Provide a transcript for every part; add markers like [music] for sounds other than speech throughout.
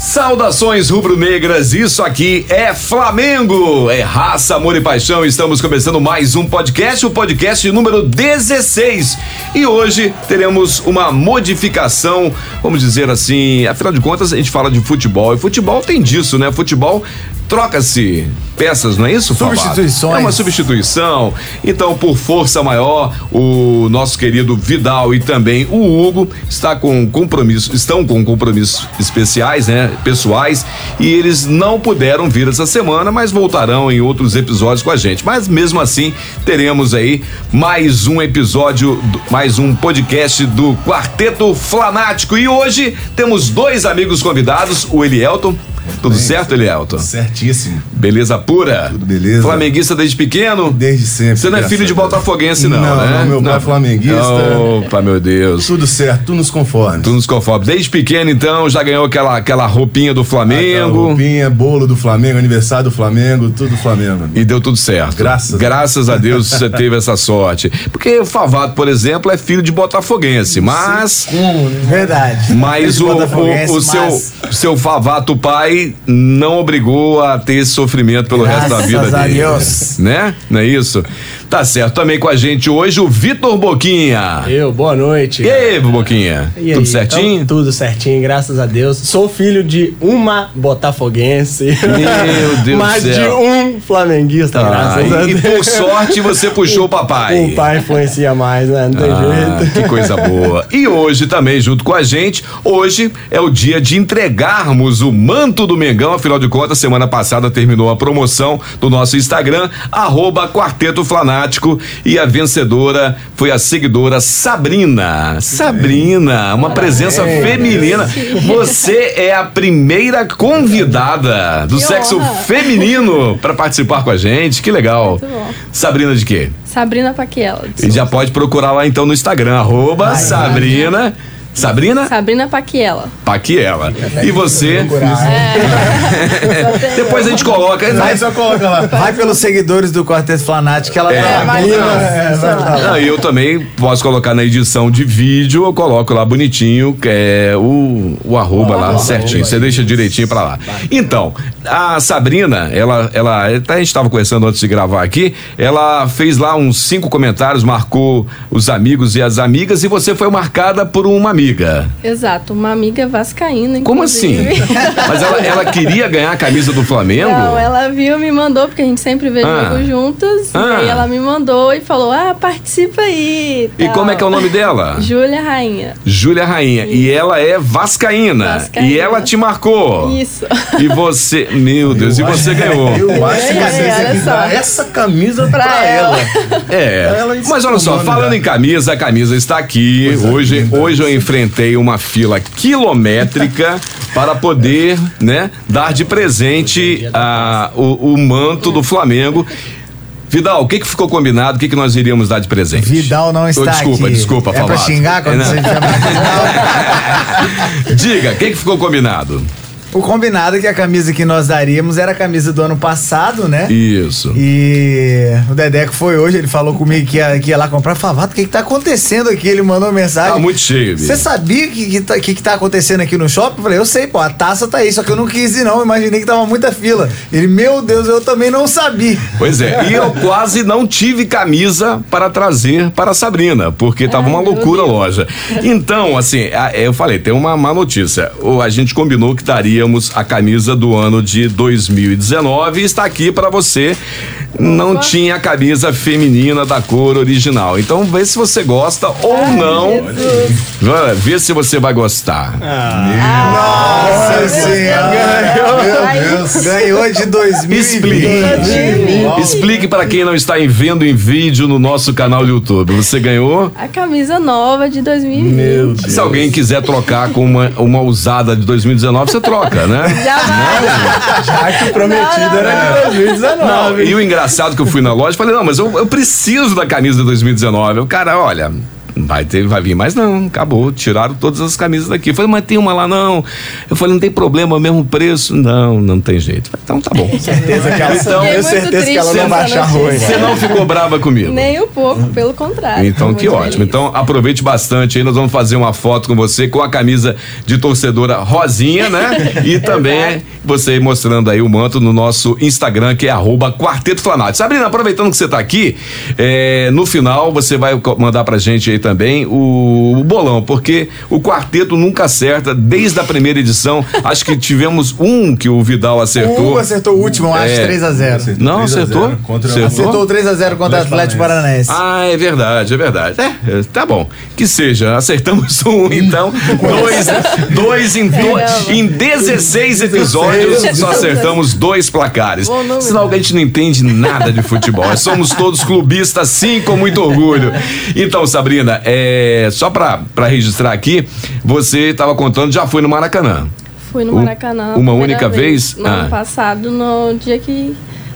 Saudações rubro-negras, isso aqui é Flamengo, é raça, amor e paixão. Estamos começando mais um podcast, o podcast número 16. E hoje teremos uma modificação, vamos dizer assim, afinal de contas a gente fala de futebol e futebol tem disso, né? Futebol troca-se peças, não é isso? Substituições. É uma substituição. Então, por força maior, o nosso querido Vidal e também o Hugo está com compromisso, estão com compromissos especiais, né, pessoais, e eles não puderam vir essa semana, mas voltarão em outros episódios com a gente. Mas mesmo assim, teremos aí mais um episódio, mais um podcast do Quarteto Flanático. E hoje temos dois amigos convidados, o Elielton. Tudo bem, certo, Elielton? Certíssimo. Beleza pura? Tudo beleza. Flamenguista desde pequeno? Desde sempre. Você não é filho de botafoguense, não, Não, né? não, meu pai é flamenguista. Opa, meu Deus. Tudo certo, tudo nos conformes. Tu nos conforme. Desde pequeno, então, já ganhou aquela, aquela roupinha do Aquela Flamengo. roupinha, bolo do Flamengo, aniversário do Flamengo, tudo Flamengo. E deu tudo certo. Graças a Graças a Deus você [laughs] teve essa sorte. Porque o Favato, por exemplo, é filho de botafoguense, mas. Verdade. Mas o, o, o seu, mas- seu Favato pai não obrigou a ter esse sofrimento pelo resto da Graças vida dele. Deus. Né? Não é isso? Tá certo. Também com a gente hoje o Vitor Boquinha. Eu, boa noite. E aí, Boquinha? E aí, Tudo certinho? então, tudo certinho, graças a Deus. Sou filho de uma botafoguense. Meu Deus [laughs] Mas do de céu. um flamenguista, Ah, graças a e, e Deus. por sorte você puxou o papai. O pai influencia mais, né? Não tem Ah, jeito. que coisa boa. E hoje também, junto com a gente, hoje é o dia de entregarmos o manto do Mengão. Afinal de contas, semana passada terminou a promoção do nosso Instagram, arroba Quarteto E a vencedora foi a seguidora Sabrina. Sabrina, uma presença feminina. Você é a primeira convidada do Que sexo honra. feminino para participar com a gente. Que legal. Muito bom. Sabrina de quê? Sabrina Paquiela. E já pode procurar lá então no Instagram, arroba Sabrina. Sabrina Sabrina Paquiela. Paquiela. E você? É. Depois a gente coloca. Aí só coloca lá. Vai pelos seguidores do Quarteto Fanático que ela É, tá é, vai lá. lá. Não, eu também posso colocar na edição de vídeo, eu coloco lá bonitinho, que é o, o arroba lá certinho. Você deixa direitinho pra lá. Então, a Sabrina, ela, ela, até a gente tava conversando antes de gravar aqui, ela fez lá uns cinco comentários, marcou os amigos e as amigas, e você foi marcada por uma amiga. Exato, uma amiga vascaína. Como assim? inclusive. [laughs] Mas ela, ela queria ganhar a camisa do Flamengo? Não, ela viu, me mandou, porque a gente sempre vê Ah. jogo juntas. Ah. E aí ela me mandou e falou: Ah, participa aí. E tal. como é que é o nome dela? Júlia Rainha. Júlia Rainha. E ela é vascaína. Vascaína. E ela te marcou. Isso. E você, meu Deus, e você ganhou. Eu acho que Ganhei, você tem que dar essa camisa pra, Pra ela. ela. É, Ela mas olha só, falando em camisa, a camisa está aqui. Coisa Hoje, linda. hoje eu enfrentei uma fila quilométrica [laughs] para poder, né, dar de presente a, o, o manto do Flamengo. Vidal, o que, que ficou combinado? O que, que nós iríamos dar de presente? Vidal não está desculpa, aqui. desculpa, É pra Favato. xingar quando É, você chama [laughs] Vidal? Diga, o que, que ficou combinado? O combinado é que a camisa que nós daríamos era a camisa do ano passado, né? Isso. E o Dedeco foi hoje, ele falou comigo que ia, que ia lá comprar. Favato, o que, que tá acontecendo aqui? Ele mandou mensagem. Tá muito cheio, bicho. Você sabia o que, que, tá, que, que tá acontecendo aqui no shopping? Eu falei, eu sei, pô, a taça tá aí, só que eu não quis ir, não. Imaginei que tava muita fila. Ele, meu Deus, eu também não sabia. Pois é, e eu quase não tive camisa para trazer para a Sabrina, porque tava Ai, uma loucura a loja. Então, assim, eu falei, tem uma má notícia. O- A gente combinou que daríamos a camisa do ano de 2019 e está aqui para você. Não tinha a camisa feminina da cor original. Então, vê se você gosta ou não. Vai, Vê se você vai gostar. Nossa senhora. Meu Deus. Ganhou de 2020. Explique. Explique para quem não está vendo em vídeo no nosso canal do YouTube. Você ganhou? A camisa nova de 2020. Meu Deus. Se alguém quiser trocar com uma, uma usada de 2019, você troca. Troca, né? Jamais. [laughs] Já que o prometido Não, não, era não. de 2019. Não, e o engraçado que eu fui na loja, falei, não, mas eu, eu preciso da camisa de 2019. O cara, olha, vai ter, vai vir mais não, acabou, tiraram todas as camisas daqui. Eu falei, mas tem uma lá não. Eu falei, não tem problema, é o mesmo preço. Não, não tem jeito. Eu falei, então tá bom. [laughs] certeza que ela, Então, muito certeza que ela não vai achar ruim. Você não ficou brava comigo? Nem um pouco, pelo contrário. Então, que ótimo. feliz. Então, aproveite bastante aí. Nós vamos fazer uma foto com você com a camisa de torcedora rosinha, né? E [laughs] também você mostrando aí o manto no nosso Instagram, que é arroba Quarteto Flanate. Sabrina, aproveitando que você tá aqui, é, no final você vai mandar pra gente aí também o, o bolão, porque o quarteto nunca acerta desde a primeira edição. Acho que tivemos um que o Vidal O acertou. Hugo acertou o último, acho, É. 3x0. Não, 3 a 0 acertou? Contra Acertou? Acertou 3x0 contra o Atlético Paranaense. Ah, é verdade, é verdade. É, é, tá bom. Que seja, acertamos [laughs] um, então. dois, dois em, do, em 16 episódios, só acertamos dois placares. Sinal que a gente não entende nada de futebol. Somos todos clubistas, sim, com muito orgulho. Então, Sabrina, é, só pra, pra registrar aqui, você tava contando, já foi no Maracanã. Fui no Maracanã. uma primeira única vez? No Ah. ano passado, no dia que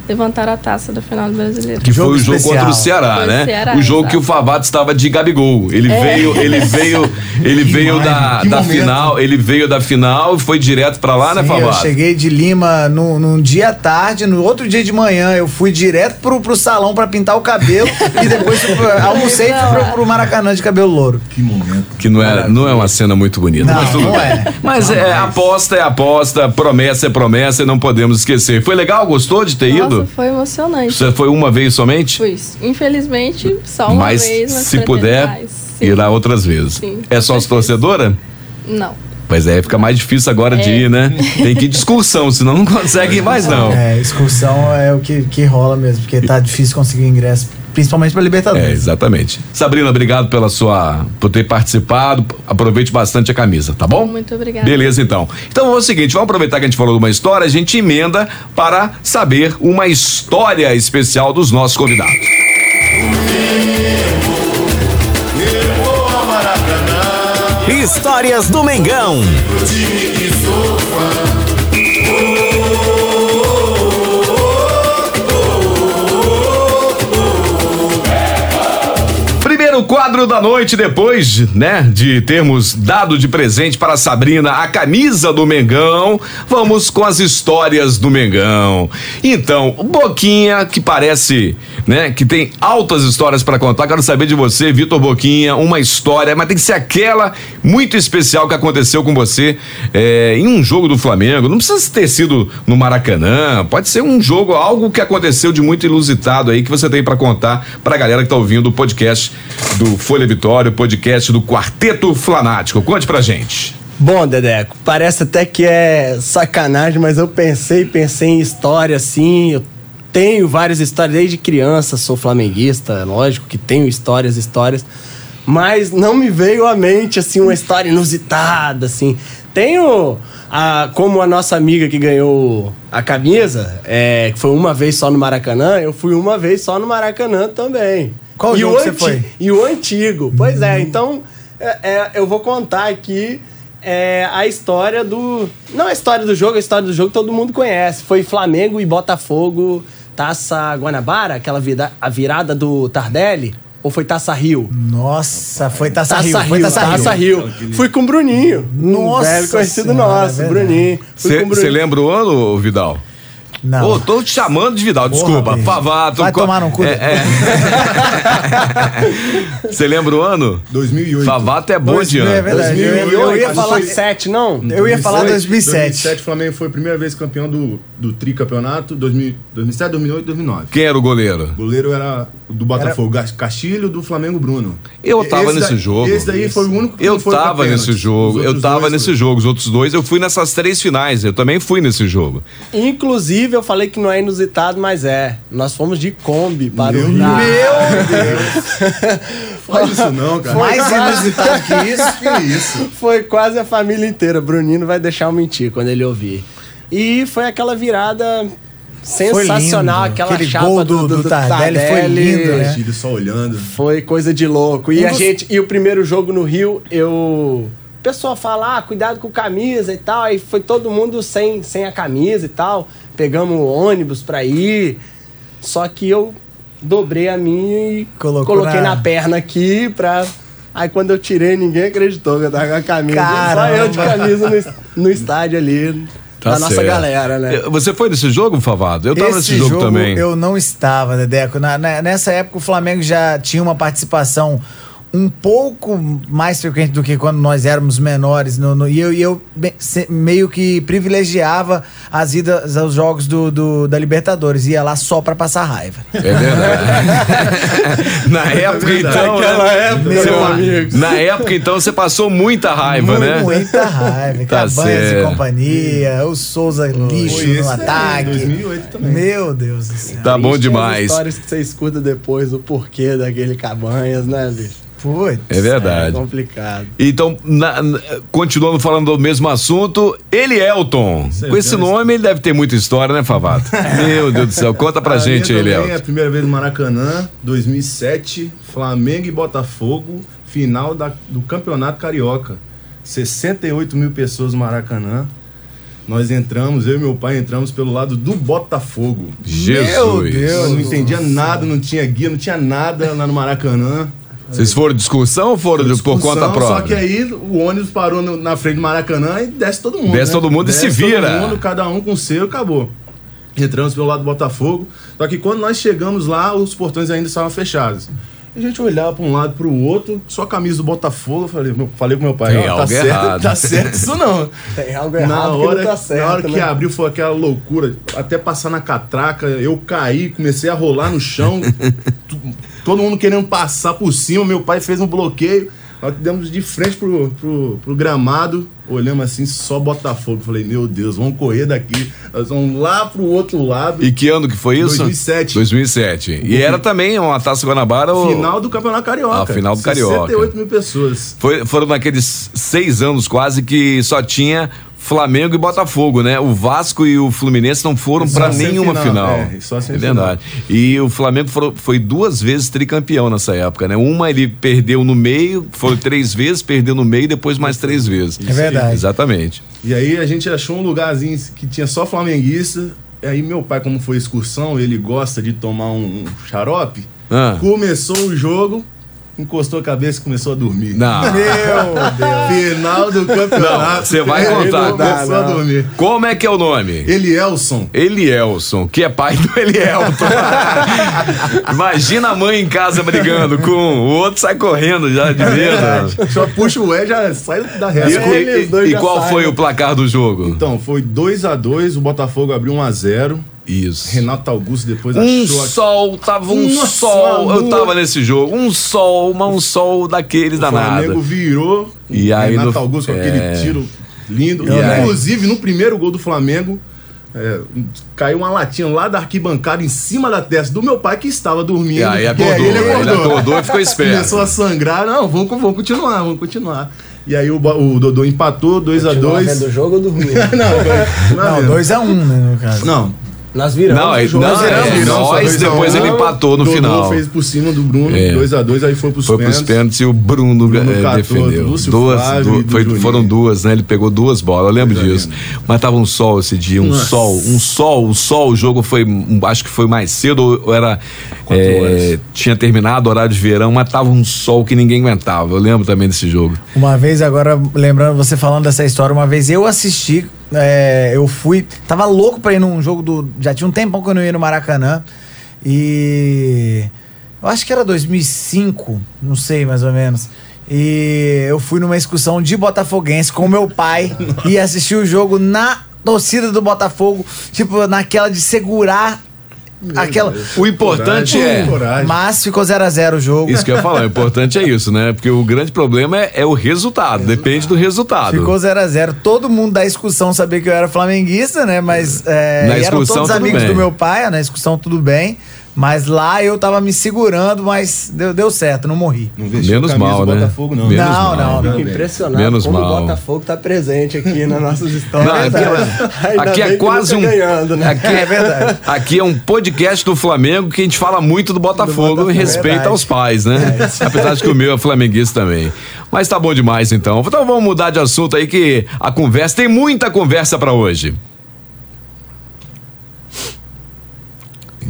levantaram a taça da final do brasileiro. Que Jogo foi o jogo especial. contra o Ceará, Foi o né? Ceará, o jogo que o exato. Favato estava de Gabigol. Ele veio, ele [laughs] veio, ele veio imagem, da, que da momento. final, ele veio da final e foi direto pra lá, né, Sim, eu Favato? cheguei de Lima no, num dia à tarde, no outro dia de manhã eu fui direto pro, pro salão pra pintar o cabelo e depois [laughs] almocei e fui pro, pro Maracanã de cabelo louro. Que momento. Que não é, não é uma cena muito bonita. Não, mas tudo não bem. é. Mas é, aposta é aposta, promessa é promessa e não podemos esquecer. Foi legal? Gostou de ter Nossa, ido? Foi emocionante. Você foi uma vez somente? Fui. Infelizmente, só uma mas vez. Mas se puder. Sim. irá outras vezes. Sim, é só as torcedora? Não. Pois é, fica mais difícil agora de É. ir, né? [laughs] Tem que ir de excursão, senão não consegue ir mais não. É, excursão é o que, que rola mesmo, porque tá difícil conseguir ingresso, principalmente pra É, Libertadores. exatamente. Sabrina, obrigado pela sua por ter participado. Aproveite bastante a camisa, tá bom? Muito obrigada. Beleza, então. Então é o seguinte, vamos aproveitar que a gente falou de uma história, a gente emenda para saber uma história especial dos nossos convidados. Histórias do Mengão. Quadro da noite, depois, né, de termos dado de presente para a Sabrina a camisa do Mengão, vamos com as histórias do Mengão. Então, Boquinha, que parece, né, que tem altas histórias para contar. Quero saber de você, Vitor Boquinha, uma história, mas tem que ser aquela muito especial que aconteceu com você é, em um jogo do Flamengo. Não precisa ter sido no Maracanã, pode ser um jogo, algo que aconteceu de muito ilusitado aí que você tem para contar pra galera que tá ouvindo o podcast do Folha Vitória, o podcast do Quarteto Flanático. Conte pra gente. Bom, Dedeco, parece até que é sacanagem, mas eu pensei, pensei em história assim. Eu tenho várias histórias desde criança, sou flamenguista, lógico que tenho histórias, histórias, mas não me veio à mente assim uma história inusitada assim. Tenho a, como a nossa amiga que ganhou a camisa, é, que foi uma vez só no Maracanã, eu fui uma vez só no Maracanã também. Qual E jogo você foi? E o antigo. Pois é, então é, é, eu vou contar aqui é, a história do. Não a história do jogo, a história do jogo todo mundo conhece. Foi Flamengo e Botafogo, Taça Guanabara, aquela vida, a virada do Tardelli. Ou foi Taça Rio? Nossa, foi Taça, Taça Rio, Rio, foi Taça, Taça Rio. Rio. Fui com o Bruninho. Nossa Um velho conhecido Senhora, nosso, é. Bruninho. Você lembra o ano, Vidal? Não. Ô, tô te chamando de Vidal, Porra, desculpa. bicho. Favato. Vai co- tomar no cu. É, é. [laughs] Você lembra o ano? 2008. Favato é bom de 2000 ano. é verdade. Eu, ia- eu ia falar. foi sete, não? Eu ia falar 2007. 2007, o Flamengo foi a primeira vez campeão do, do tricampeonato, 2000 2007, 2008, 2009. Quem era o goleiro? O goleiro era do Botafogo, Gas- Castilho, do Flamengo, Bruno. Eu tava Esse nesse daí- jogo. Esse daí foi o único que Eu foi tava nesse jogo, eu tava dois nesse foi. jogo, os outros dois, eu fui nessas três finais, eu também fui nesse jogo. Inclusive, eu falei que não é inusitado, mas é. Nós fomos de Kombi para Meu o Rio. Faz isso não, cara. Mais inusitado que isso. que isso? [laughs] Foi quase a família inteira. Bruninho não vai deixar eu mentir quando ele ouvir. E foi aquela virada sensacional, lindo. aquela Aquele chapa gol do- do Tardelli foi lindo, né? Só olhando. Foi coisa de louco. E Um a dos- gente, e o primeiro jogo no Rio, eu pessoa fala, ah, cuidado com camisa e tal. Aí foi todo mundo sem, sem a camisa e tal. Pegamos ônibus pra ir. Só que eu dobrei a minha e Colocou coloquei na- na... perna aqui pra. Aí quando eu tirei, ninguém acreditou que eu tava com a camisa. Só eu de Caramba. camisa no, no estádio ali. Tá da nossa certo. galera, né? Você foi nesse jogo, Favado? Eu tava Esse nesse jogo, também. Eu não estava, Dedeco. Na- na- nessa época o Flamengo já tinha uma participação um pouco mais frequente do que quando nós éramos menores. no- no- e eu, e eu se- meio que privilegiava as idas aos jogos do, do- da Libertadores. Ia lá só pra passar raiva. É verdade. [laughs] na época, então. Naquela né? época, meu amigo. Na época, então, você passou muita raiva, né? Muita raiva. Tá e companhia, o Souza lixo no aí, ataque. 2008 também. Meu Deus do céu. Tá bom as demais. histórias que você escuta depois, o porquê daquele cabanhas, né, bicho? Putz. É verdade. É complicado. Então, na- na- continuando falando do mesmo assunto, Elielton. Com esse nome, ele deve ter muita história, né, Favato? [laughs] Meu Deus do céu. Conta pra A gente, também É a primeira vez no Maracanã, 2007, Flamengo e Botafogo, final da- do Campeonato Carioca. 68 mil pessoas no Maracanã. Nós entramos, eu e meu pai entramos pelo lado do Botafogo. Jesus. Meu Deus. Eu não entendia nada, não tinha guia, não tinha nada lá no Maracanã. Vocês foram de excursão ou foram de- por Discussão, conta própria? Só que aí o ônibus parou no- na frente do Maracanã e desce todo mundo. Desce né? todo mundo e se Desce vira. Todo mundo, cada um com o seu, acabou. Entramos pelo lado do Botafogo. Só que quando nós chegamos lá, os portões ainda estavam fechados. A gente olhava para um lado para o outro, só a camisa do Botafogo. Eu falei, meu- falei com meu pai, Tem "Ó, algo tá certo, errado." tá certo isso não. [laughs] Tem algo errado Na que hora, não tá certo, na hora que né? abriu foi aquela loucura, até passar na catraca, eu caí, comecei a rolar no chão, [laughs] todo mundo querendo passar por cima, meu pai fez um bloqueio, nós demos de frente pro, pro, pro gramado, olhamos assim, só Botafogo, falei, meu Deus, vamos correr daqui, nós vamos lá pro outro lado, E que ano que foi isso? 2007. 2007. E era também uma Taça Guanabara. final do Campeonato Carioca. Ah, final do Carioca. 68 mil pessoas. Foi- foram naqueles seis anos quase que só tinha Flamengo e Botafogo, né? O Vasco e o Fluminense não foram pra nenhuma semifinal, final. é, só é verdade. E o Flamengo foi duas vezes tricampeão nessa época, né? Uma ele perdeu no meio, foi três vezes, perdeu no meio e depois mais três vezes. É verdade. Exatamente. E aí a gente achou um lugarzinho que tinha só flamenguista. E aí meu pai, como foi excursão, ele gosta de tomar um, um xarope. Ah. Começou o jogo, encostou a cabeça e começou a dormir. Não. Meu Deus. [laughs] Final do campeonato. Não, você vai contar. Começou a dormir. Como é que é o nome? Elielson. Elielson, que é pai do Elielton. [laughs] Imagina a mãe em casa brigando com o outro sai correndo já de medo. Só puxa o E já sai da E, reta. e- e já qual saem. foi o placar do jogo? Então, foi 2 a 2 o Botafogo abriu 1 a 0 Isso. Renato Augusto depois Um achou... sol, tava um Nossa, sol. Eu mano. tava nesse jogo. Um sol, mas um sol daqueles O danado. Flamengo virou. E aí Renato no- Augusto com é. aquele tiro lindo. E aí? Inclusive, no primeiro gol do Flamengo, é, caiu uma latinha lá da arquibancada em cima da testa do meu pai que estava dormindo. E aí E acordou, ele ele acordou e ficou [laughs] esperto. Começou a sangrar. Não, vamos, vamos continuar, vamos continuar. E aí o, o Dodô empatou 2 a Continuar 2 vendo o jogo ou dormir? [laughs] Não, Não, 2x1, né, no caso. Não, Nós viramos Não, é- jogo. Nós é- viramos. só nós, 2 a 1. depois ele empatou no Dodô final. fez por cima do Bruno, É. 2x2, aí foi pros Foi pros pênaltis. pênaltis e o Bruno, Bruno catou, defendeu. Lúcio duas, Flávio du- do foi- foram duas, né? Ele pegou duas bolas, eu lembro disso. Mas tava um sol esse dia, um Nossa. sol, um sol, um sol. O jogo foi, um, acho que foi mais cedo, ou era. Eh, tinha terminado o horário de verão, mas tava um sol que ninguém aguentava. Eu lembro também desse jogo. Uma vez, agora, lembrando você falando dessa história, uma vez eu assisti, é, eu fui, tava louco pra ir num jogo do. Já tinha um tempão que eu não ia no Maracanã. E. Eu acho que era 2005, não sei mais ou menos. E eu fui numa excursão de Botafoguense com meu pai [laughs] e assisti o jogo na torcida do Botafogo, tipo, naquela de segurar aquela. O importante Coragem, é. coragem. Mas ficou 0x0 o jogo. Isso que eu ia falar, o importante é isso, né? Porque o grande problema é, é o resultado, depende do resultado. Ficou 0x0. Todo mundo da excursão sabia que eu era flamenguista, né? Mas. É, Na e eram excursão, todos amigos bem. do meu pai, na excursão tudo bem. Mas lá eu tava me segurando, mas deu, deu certo, não morri. Não Menos mal, né? Botafogo, não. Menos Não, mal. não, Fico impressionado Menos como mal. o Botafogo tá presente aqui nas nossas histórias. Não, aqui, é- [laughs] aqui é que quase um. ganhando, né? Aqui é verdade. [laughs] Aqui é um podcast do Flamengo que a gente fala muito do Botafogo, Botafogo, em respeito verdade. aos pais, né? Apesar de que o meu é flamenguista também. Mas tá bom demais então. Então vamos mudar de assunto aí que a conversa tem muita conversa pra hoje.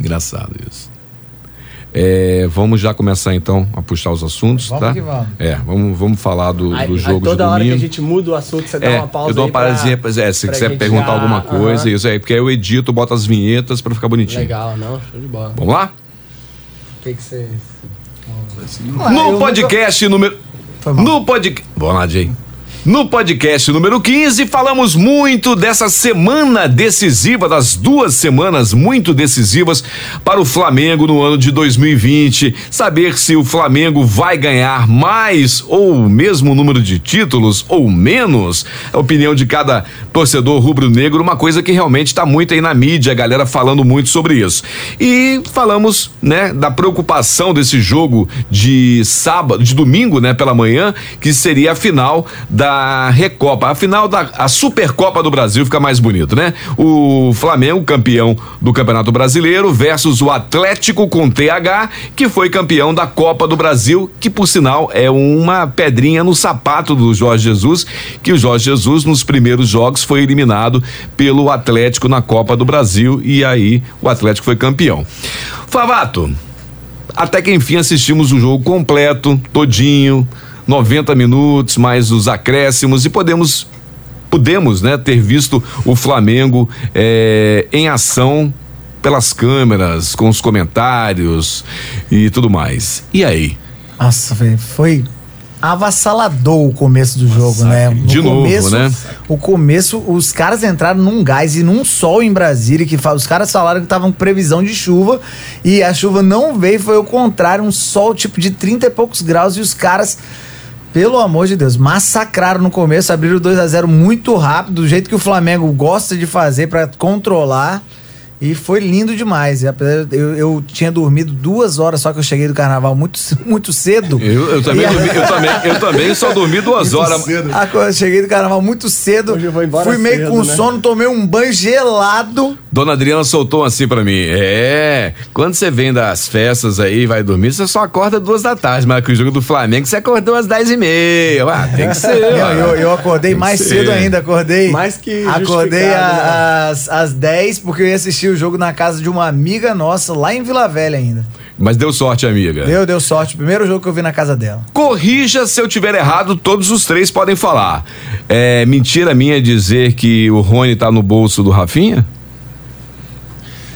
Engraçado isso. É, vamos já começar então a puxar os assuntos, Vamos tá? que vamos. É, vamos, vamos falar do, Aí, do aí jogo toda de hora que domingo. a gente muda o assunto, você dá É, uma pausa eu dou uma aí pra- paradinha, pois é, se pra quiser perguntar já- alguma coisa, Aham. isso aí, porque aí eu edito, boto as vinhetas pra ficar bonitinho. Legal, não, show de bola. Vamos lá? O que que você... Ah, no eu podcast número. Foi mal. No podcast. Vamos lá, Jay. No podcast número 15, falamos muito dessa semana decisiva, das duas semanas muito decisivas para o Flamengo no ano de 2020. Saber se o Flamengo vai ganhar mais ou o mesmo número de títulos ou menos. A opinião de cada torcedor rubro-negro, uma coisa que realmente está muito aí na mídia, a galera falando muito sobre isso. E falamos, né, da preocupação desse jogo de sábado, de domingo, né, pela manhã, que seria a final da Recopa, a final da a Supercopa do Brasil, fica mais bonito, né? O Flamengo, campeão do Campeonato Brasileiro, versus o Atlético com TH, que foi campeão da Copa do Brasil, que por sinal é uma pedrinha no sapato do Jorge Jesus, que o Jorge Jesus nos primeiros jogos foi eliminado pelo Atlético na Copa do Brasil e aí o Atlético foi campeão. Favato, até que enfim assistimos o jogo completo, todinho, 90 minutos, mais os acréscimos e podemos pudemos, né, ter visto o Flamengo eh, em ação pelas câmeras, com os comentários e tudo mais. E aí? Nossa, foi avassalador o começo do jogo, né? No De novo, começo, né? O começo, os caras entraram num gás e num sol em Brasília, que os caras falaram que estavam com previsão de chuva e a chuva não veio, foi o contrário, um sol tipo de 30 e poucos graus e os caras pelo amor de Deus, massacraram no começo, abriram 2 a 0 muito rápido, do jeito que o Flamengo gosta de fazer pra controlar. E foi lindo demais. Eu, eu tinha dormido duas horas, só que eu cheguei do carnaval muito, [laughs] muito cedo. Eu, eu também, a- dormi- eu também, eu também só dormi duas horas. Ah, eu cheguei do carnaval muito cedo. Hoje eu vou embora fui meio cedo, com né? sono, tomei um banho gelado. Dona Adriana soltou assim pra mim: É, quando você vem das festas aí e vai dormir, você só acorda duas da tarde, mas que o jogo do Flamengo você acordou às dez e meia. Ah, tem que ser. Eu, eu acordei mais cedo ainda, acordei. Mais que Acordei a- né? às, às 10, porque eu ia assistir o jogo na casa de uma amiga nossa, lá em Vila Velha ainda. Mas deu sorte, amiga. Deu, deu sorte. Primeiro jogo que eu vi na casa dela. Corrija se eu tiver errado, todos os três podem falar. É mentira minha dizer que o Rony tá no bolso do Rafinha?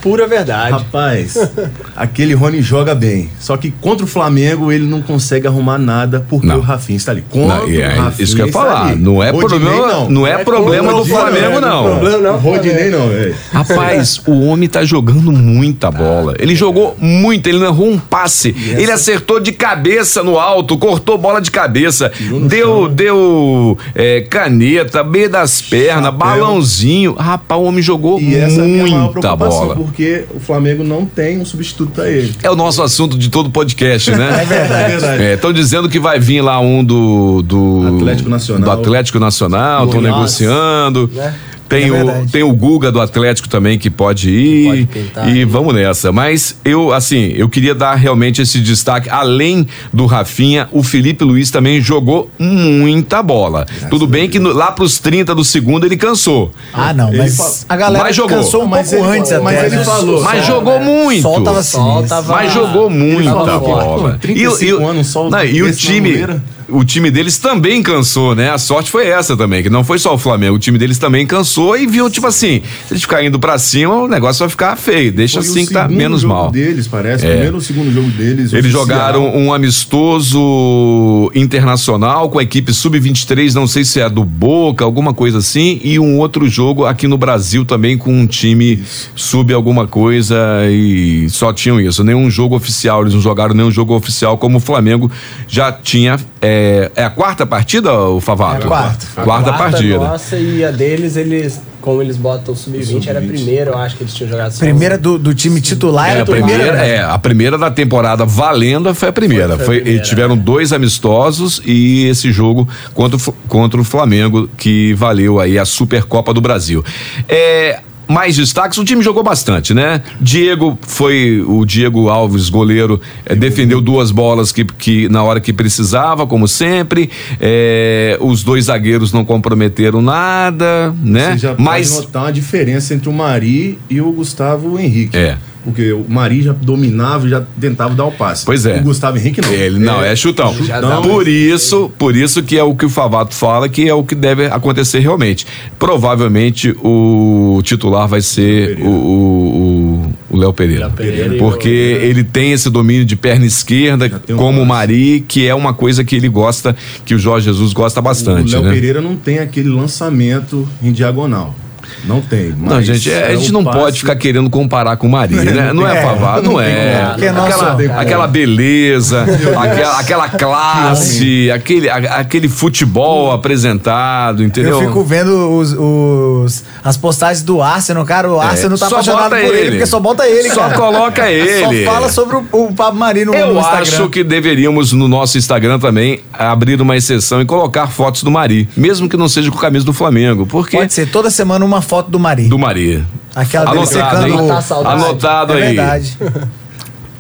Pura verdade. Rapaz, [laughs] aquele Rony joga bem. Só que contra o Flamengo ele não consegue arrumar nada porque Não. o Rafinha está ali. Contra Não, e é o Rafinha isso que eu ia falar. ali. Não é Rodinei, problema, não, é é problema do Flamengo, não é não. problema, não. Rodinei não, velho. Rapaz, o homem tá jogando muita bola. Ele jogou muito, ele não errou um passe. Ele acertou de cabeça no alto, cortou bola de cabeça, deu, chão. deu é, caneta, meio das pernas, Chapéu. balãozinho. Rapaz, o homem jogou E essa é a minha maior muita bola. Porque o Flamengo não tem um substituto pra ele. É o nosso assunto de todo podcast, né? [laughs] É verdade. Estão dizendo que vai vir lá um do, do Atlético Nacional. Do Atlético Nacional, estão negociando. né? Tem, É o, verdade. tem o Guga do Atlético também que pode ir. pode pintar, e né? vamos nessa. Mas eu, assim, eu queria dar realmente esse destaque. Além do Rafinha, o Felipe Luiz também jogou muita bola. Tudo bem que no- lá pros 30 do segundo ele cansou. Ah, não, Ele mas fala- a galera Mas jogou. cansou um Mas pouco ele antes falou- até. mas ele né? falou. Mas Sol, jogou né? muito. Sol tava Sol tava- Mas jogou muita bola. forte. 35 o- anos, só não, e o time, muleira. O time deles também cansou, né? A sorte foi essa também, que não foi só o Flamengo, o time deles também cansou e viu, tipo assim, se eles ficar indo pra cima, o negócio vai ficar feio. Deixa Foi assim que tá segundo menos jogo mal. deles, parece. É. Primeiro ou segundo jogo deles. Eles oficial. jogaram um amistoso internacional com a equipe sub-23, não sei se é do Boca, alguma coisa assim, e um outro jogo aqui no Brasil também com um time sub alguma coisa e só tinham isso. Nenhum jogo oficial, eles não jogaram nenhum jogo oficial como o Flamengo já tinha. É, é a quarta partida, o Favato? É a quarta. Quarta, partida. Nossa e a deles, eles como eles botam o sub-20, era a sub-20. primeira, eu acho que eles tinham jogado só Primeira do, do time titular É, era a a primeira. primeira, é, a primeira da temporada valendo foi a primeira. Foi- foi a Foi, primeira, e tiveram dois amistosos e esse jogo contra, contra o Flamengo, que valeu aí a Supercopa do Brasil. É, mais destaques, o time jogou bastante, né? Diego foi o Diego Alves, goleiro, é, defendeu duas bolas que, que na hora que precisava, como sempre. É, os dois zagueiros não comprometeram nada, né? Você já Mas pode notar uma diferença entre o Mari e o Gustavo Henrique. É. Porque o Mari já dominava e já tentava dar o passe. Pois é. O Gustavo Henrique não. Ele não, é, chutão. chutão. Por isso, por isso que é o que o Favato fala, que é o que deve acontecer realmente. Provavelmente o titular vai ser o- o o- o Léo Pereira. Léo Pereira Porque ele tem esse domínio de perna esquerda, um como o. Mari, que é uma coisa que ele gosta, que o Jorge Jesus gosta bastante, o Léo né? Pereira não tem aquele lançamento em diagonal. Não tem. Não, mas gente, é- a é gente não passe- pode ficar querendo comparar com o Mari, né? Não é É, não não é. como. Nosso- Aquela, aquela beleza, aquela, aquela classe, aquele, aquele futebol apresentado, entendeu? Eu fico vendo os, os- as postagens do Arsenal, cara. O Arsenal tá É, Só apaixonado por ele. ele. porque só bota ele, Só cara. coloca ele. Só fala sobre o, o Pablo Mari no, Eu no Instagram. acho que deveríamos, no nosso Instagram também, abrir uma exceção e colocar fotos do Mari, mesmo que não seja com camisa do Flamengo, porque Pode ser toda semana uma foto do Mari. do Mari. Aquela dele Anotado, secando hein? o- Matar a saudade. Anotado É aí. verdade. [laughs]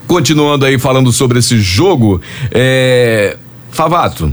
Continuando aí falando sobre esse jogo, é... Favato,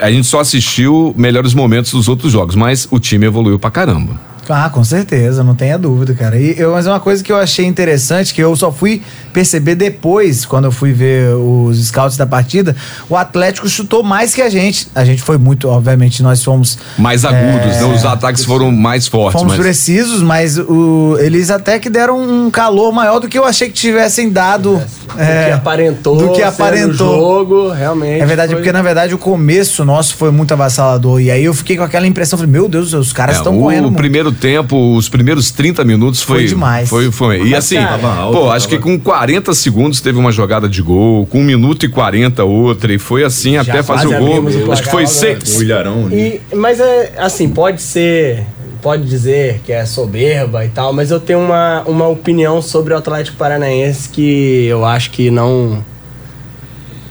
a gente só assistiu melhores momentos dos outros jogos, mas o time evoluiu pra caramba. Ah, com certeza, não tenha dúvida, cara. E eu, mas uma coisa que eu achei interessante, que eu só fui perceber depois, quando eu fui ver os scouts da partida, o Atlético chutou mais que a gente. A gente foi muito, obviamente, nós fomos. Mais agudos, É. né? Os ataques foram mais fortes. Fomos mas... precisos, mas o- eles até que deram um calor maior do que eu achei que tivessem dado. do é, que aparentou, do que sendo aparentou. jogo, realmente. É verdade, foi- porque na verdade o começo nosso foi muito avassalador. E aí eu fiquei com aquela impressão, falei, meu Deus, os caras É, estão o, correndo. o muito. primeiro tempo, os primeiros 30 minutos foi, Foi demais. Foi, foi. E assim, cara, pô, acho que com 40 segundos teve uma jogada de gol, com 1 minuto e 40 outra, e foi assim Já até fazer o gol. o Acho que foi seis. O Ilharão. E, mas é assim, pode ser, pode dizer que é soberba e tal, mas eu tenho uma, uma opinião sobre o Atlético Paranaense que eu acho que não.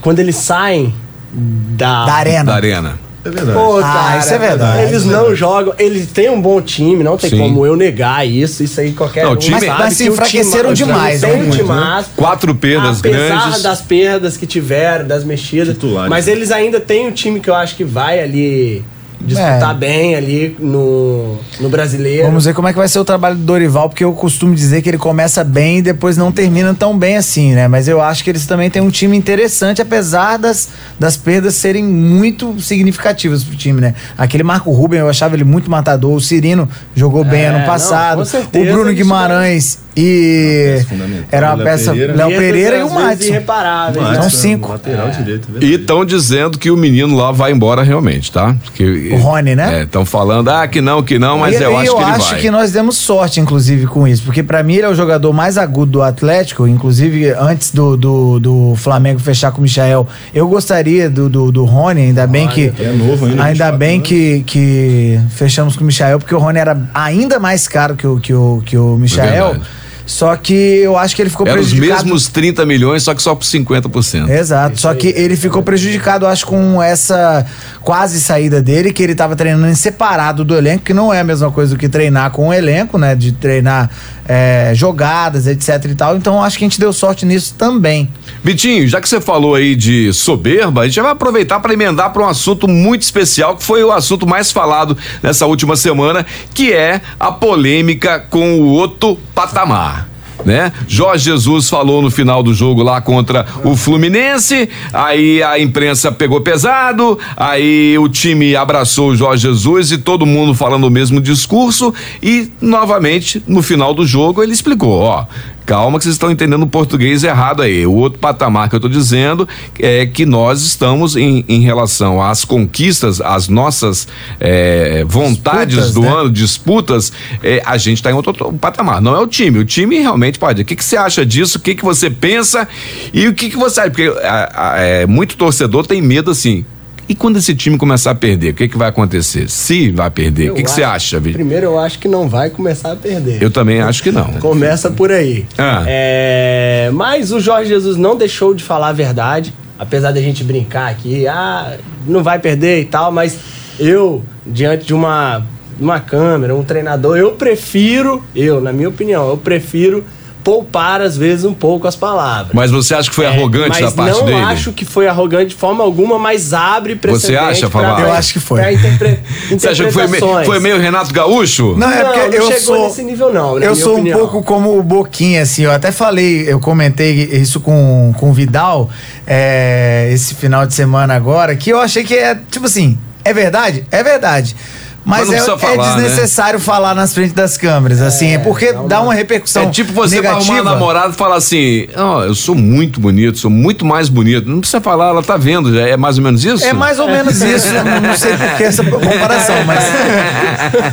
Quando eles saem da, Da arena. Da arena. É verdade. Pô, Ah, cara, isso é verdade. Eles não jogam, eles têm um bom time, não tem Sim. como eu negar isso. Isso aí qualquer Não, o um time- sabe Mas- mas se enfraqueceram demais, Tem né? Quatro perdas Apesar grandes. das perdas que tiveram, das mexidas. Titulares. Mas eles ainda têm um time que eu acho que vai ali disputar É. bem ali no, no brasileiro. Vamos ver como é que vai ser o trabalho do Dorival, porque eu costumo dizer que ele começa bem e depois não termina tão bem assim, né? Mas eu acho que eles também têm um time interessante, apesar das, das perdas serem muito significativas pro time, né? Aquele Marco Ruben, eu achava ele muito matador. O Cirino jogou bem É, ano não, passado. com certeza o Bruno Guimarães e. Era uma peça. Léo Pereira e o Madison. São? Madison, cinco. Lateral direito, é E estão dizendo que o menino lá vai embora realmente, tá? Que, O Rony, né? Estão falando, ah, que não, que não, mas e, eu e acho eu que ele acho vai. que nós demos sorte, inclusive, com isso. Porque pra mim ele é o jogador mais agudo do Atlético. Inclusive, antes do, do, do Flamengo fechar com o Michael, eu gostaria do, do, do Rony, ainda bem que. É novo ainda. Ainda 24 bem anos. que, que fechamos com o Michael, porque o Rony era ainda mais caro que o, que o, que o Michael. verdade. Só que eu acho que ele ficou Eram os prejudicado. mesmos 30 milhões, só que só por 50%. Exato, só que ele ficou prejudicado, acho, com essa quase saída dele, que ele tava treinando em separado do elenco, que não é a mesma coisa do que treinar com o elenco, né? De treinar é, jogadas, etc e tal. Então acho que a gente deu sorte nisso também. Vitinho, já que você falou aí de soberba, a gente vai aproveitar para emendar para um assunto muito especial, que foi o assunto mais falado nessa última semana, que é a polêmica com o outro patamar. Né? Jorge Jesus falou no final do jogo lá contra o Fluminense, aí a imprensa pegou pesado, aí o time abraçou o Jorge Jesus e todo mundo falando o mesmo discurso e novamente no final do jogo ele explicou, ó, Calma que vocês estão entendendo o português errado aí. O outro patamar que eu estou dizendo é que nós estamos em, em relação às conquistas, às nossas eh, vontades Disputas, do né? ano, disputas, eh, a gente está em outro, outro patamar. Não é o time. O time realmente pode. O que, que você acha disso? O que, que você pensa? E o que, que você acha? Porque a- a- é, muito torcedor tem medo assim. E quando esse time começar a perder, o que, que vai acontecer? Se vai perder, o que, que você acha, Vitor? Primeiro, eu acho que não vai começar a perder. Eu também acho que não. [laughs] Começa por aí. Ah. É, mas o Jorge Jesus não deixou de falar a verdade, apesar da gente brincar aqui, ah, não vai perder e tal, mas eu, diante de uma, uma câmera, um treinador, eu prefiro, eu, na minha opinião, eu prefiro poupar às vezes um pouco as palavras. Mas você acha que foi É, arrogante da parte não dele? acho que foi arrogante de forma alguma, mas abre precedente acha, pra- Favato? Eu acho que foi. interpre- [laughs] Você acha que foi, me- foi meio Renato Gaúcho? Não, é Não, porque não eu chegou sou. nesse nível, não, na eu minha sou opinião. um pouco como o Boquinha, assim. Eu até falei, eu comentei isso com, com o Vidal é, esse final de semana agora, que eu achei que é, tipo assim, é verdade? É verdade. Mas Mas, é, é falar, né? desnecessário falar nas frentes das câmeras, assim, é porque dá uma repercussão É tipo você negativa. arrumar namorado e falar assim: Ó, eu sou muito bonito, sou muito mais bonito. Não precisa falar, ela tá vendo, já é mais ou menos isso? É mais ou menos [laughs] isso, não, não sei por que essa comparação, mas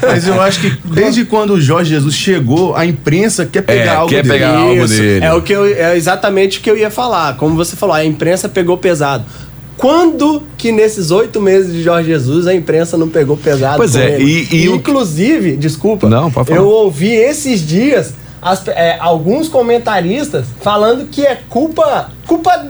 Mas eu acho que desde quando o Jorge Jesus chegou, a imprensa quer pegar É, algo quer dele. pegar algo dele. É, o que eu, é exatamente o que eu ia falar. Como você falou, a imprensa pegou pesado. Quando que nesses oito meses de Jorge Jesus a imprensa não pegou pesado? Pois é, e- e o- Inclusive, desculpa, Não, pode falar. eu ouvi esses dias as- é, alguns comentaristas falando que é culpa, culpa,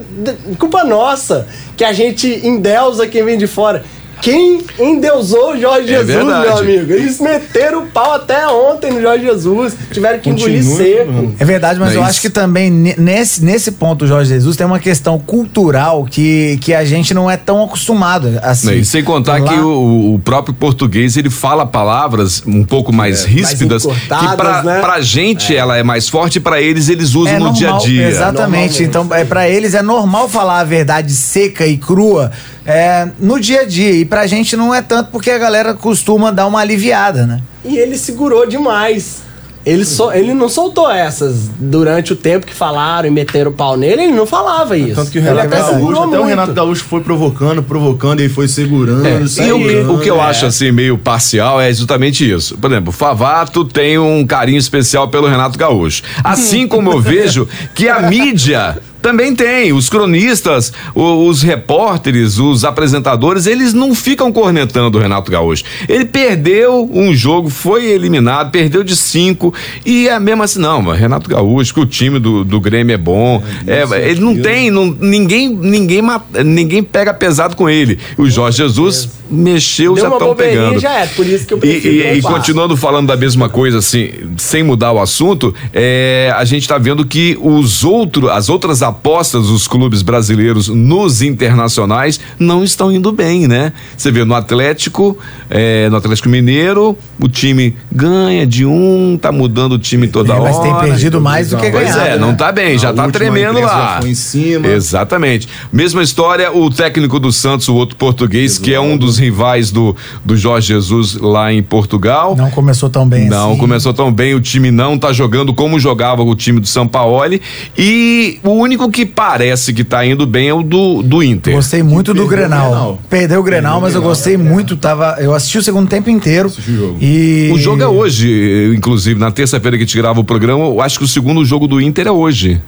culpa nossa, que a gente endeusa quem vem de fora. Quem endeusou o Jorge É Jesus, verdade. meu amigo? Eles meteram o pau até ontem no Jorge Jesus. Tiveram que engolir Continua, seco. mano. É verdade, mas é eu isso? acho que também ne- nesse, nesse ponto, Jorge Jesus, tem uma questão cultural que, que a gente não é tão acostumado assim. E sem contar Lá- que o, o próprio português ele fala palavras um pouco mais ríspidas mais que pra, né? pra gente ela é mais forte e pra eles eles usam é no normal, dia a dia. Exatamente. Então, é, para eles é normal falar a verdade seca e crua é, no dia a dia. E pra gente não é tanto porque a galera costuma dar uma aliviada, né? E ele segurou demais. Ele, só, ele não soltou essas durante o tempo que falaram e meteram o pau nele, ele não falava isso. Tanto que o ele Renato até Gaúcho, até o. Renato Gaúcho foi provocando, provocando, ele foi segurando, É, e segurando. o, o que eu é. acho assim meio parcial é justamente isso. Por exemplo, o Favato tem um carinho especial pelo Renato Gaúcho. Assim como eu vejo que a mídia também tem. Os cronistas, o- os repórteres, os apresentadores, eles não ficam cornetando o Renato Gaúcho. Ele perdeu um jogo, foi eliminado, perdeu de cinco e é mesmo assim, não, Renato Gaúcho, que o time do, do Grêmio é bom. É, ele não tem, não, ninguém, ninguém, ninguém pega pesado com ele. O Jorge Jesus mexeu, Deu já uma estão bobeirinha pegando. já é, por isso que eu E, prefiro e- e poupar. continuando falando da mesma coisa, assim, sem mudar o assunto, é, a gente está vendo que os outros, as outras apostas dos clubes brasileiros nos internacionais não estão indo bem, né? Você vê no Atlético, é, no Atlético Mineiro, o time ganha de um, tá mudando o time toda É, hora. mas tem perdido mais do que Pois ganhado. é, não né? tá bem, já A tá tremendo lá. foi em cima. Exatamente. Mesma história, o técnico do Santos, o outro português, que é um dos rivais do, do Jorge Jesus lá em Portugal. Não começou tão bem Não assim. começou tão bem, o time não tá jogando como jogava o time do São Paulo. E o único que parece que tá indo bem é o do, do Inter. Gostei muito do Grenal. Grenal. Perdeu o Grenal, Perdeu o mas eu Grenal, gostei é. muito. Tava, eu assisti o segundo tempo inteiro. O jogo. E... O jogo é hoje, inclusive, na terça-feira que a gente grava o programa, eu acho que o segundo jogo do Inter é hoje.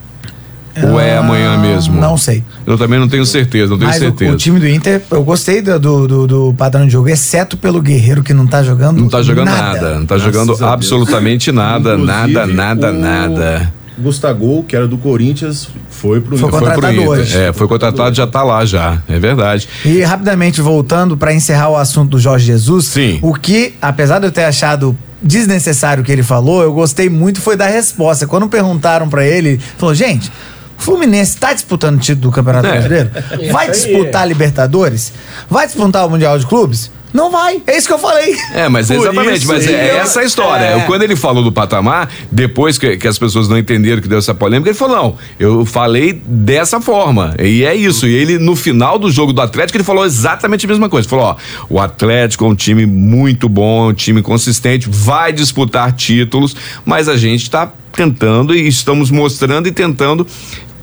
Ou é Ah, amanhã mesmo? Não sei. Eu também não tenho certeza, não tenho Mas o, certeza. o time do Inter, eu gostei do, do, do- do padrão de jogo, exceto pelo Guerreiro que não tá jogando. Não tá jogando nada, não tá Graças jogando absolutamente nada, nada, nada, o nada. Gustavo, que era do Corinthians, foi pro Foi Inter. contratado pro Inter. hoje. É, foi contratado, já tá lá já, é verdade. E rapidamente voltando pra encerrar o assunto do Jorge Jesus, Sim. o que, apesar de eu ter achado desnecessário o que ele falou, eu gostei muito foi da resposta. Quando perguntaram pra ele, falou: "Gente, o Fluminense tá disputando o título do Campeonato É. Brasileiro? Vai Isso aí. disputar a Libertadores? Vai disputar o Mundial de Clubes? Não vai. É isso que eu falei. É, mas Por exatamente, isso mas é, aí, essa a história. é. Quando ele falou do patamar, depois que, que as pessoas não entenderam que deu essa polêmica, ele falou: não, eu falei dessa forma. E é isso. E ele, no final do jogo do Atlético, ele falou exatamente a mesma coisa. Ele falou: ó, o Atlético é um time muito bom, um time consistente, vai disputar títulos, mas a gente tá tentando e estamos mostrando e tentando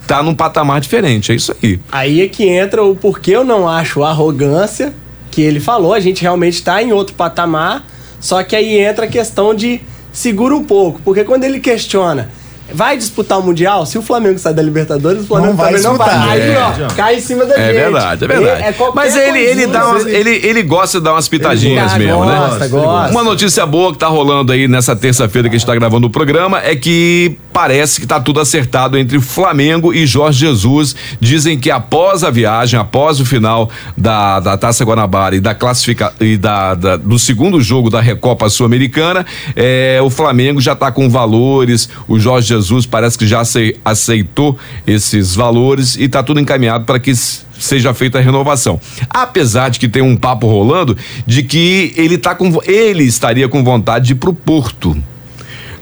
tá num patamar diferente. É isso aí. Aí é que entra o porquê eu não acho arrogância que ele falou. A gente realmente tá em outro patamar. Só que aí entra a questão de segura um pouco. Porque quando ele questiona vai disputar o Mundial? Se o Flamengo sai da Libertadores, o Flamengo Não vai também não vai. disputar. Aí, É. ó, cai em cima da É gente. verdade, é verdade. É qualquer Mas ele, ele, dá umas- ele- ele, ele gosta de dar umas pitadinhas Ele mesmo, gosta, né? gosta. Uma notícia boa que tá rolando aí nessa terça-feira que a gente tá gravando o programa é que parece que tá tudo acertado entre Flamengo e Jorge Jesus. Dizem que após a viagem, após o final da, da Taça Guanabara e da classifica e da, da- do segundo jogo da Recopa Sul-Americana, é, o Flamengo já tá com valores, o Jorge Jesus parece que já acei- aceitou esses valores e tá tudo encaminhado para que seja feita a renovação. Apesar de que tem um papo rolando de que ele tá com ele estaria com vontade de ir pro Porto.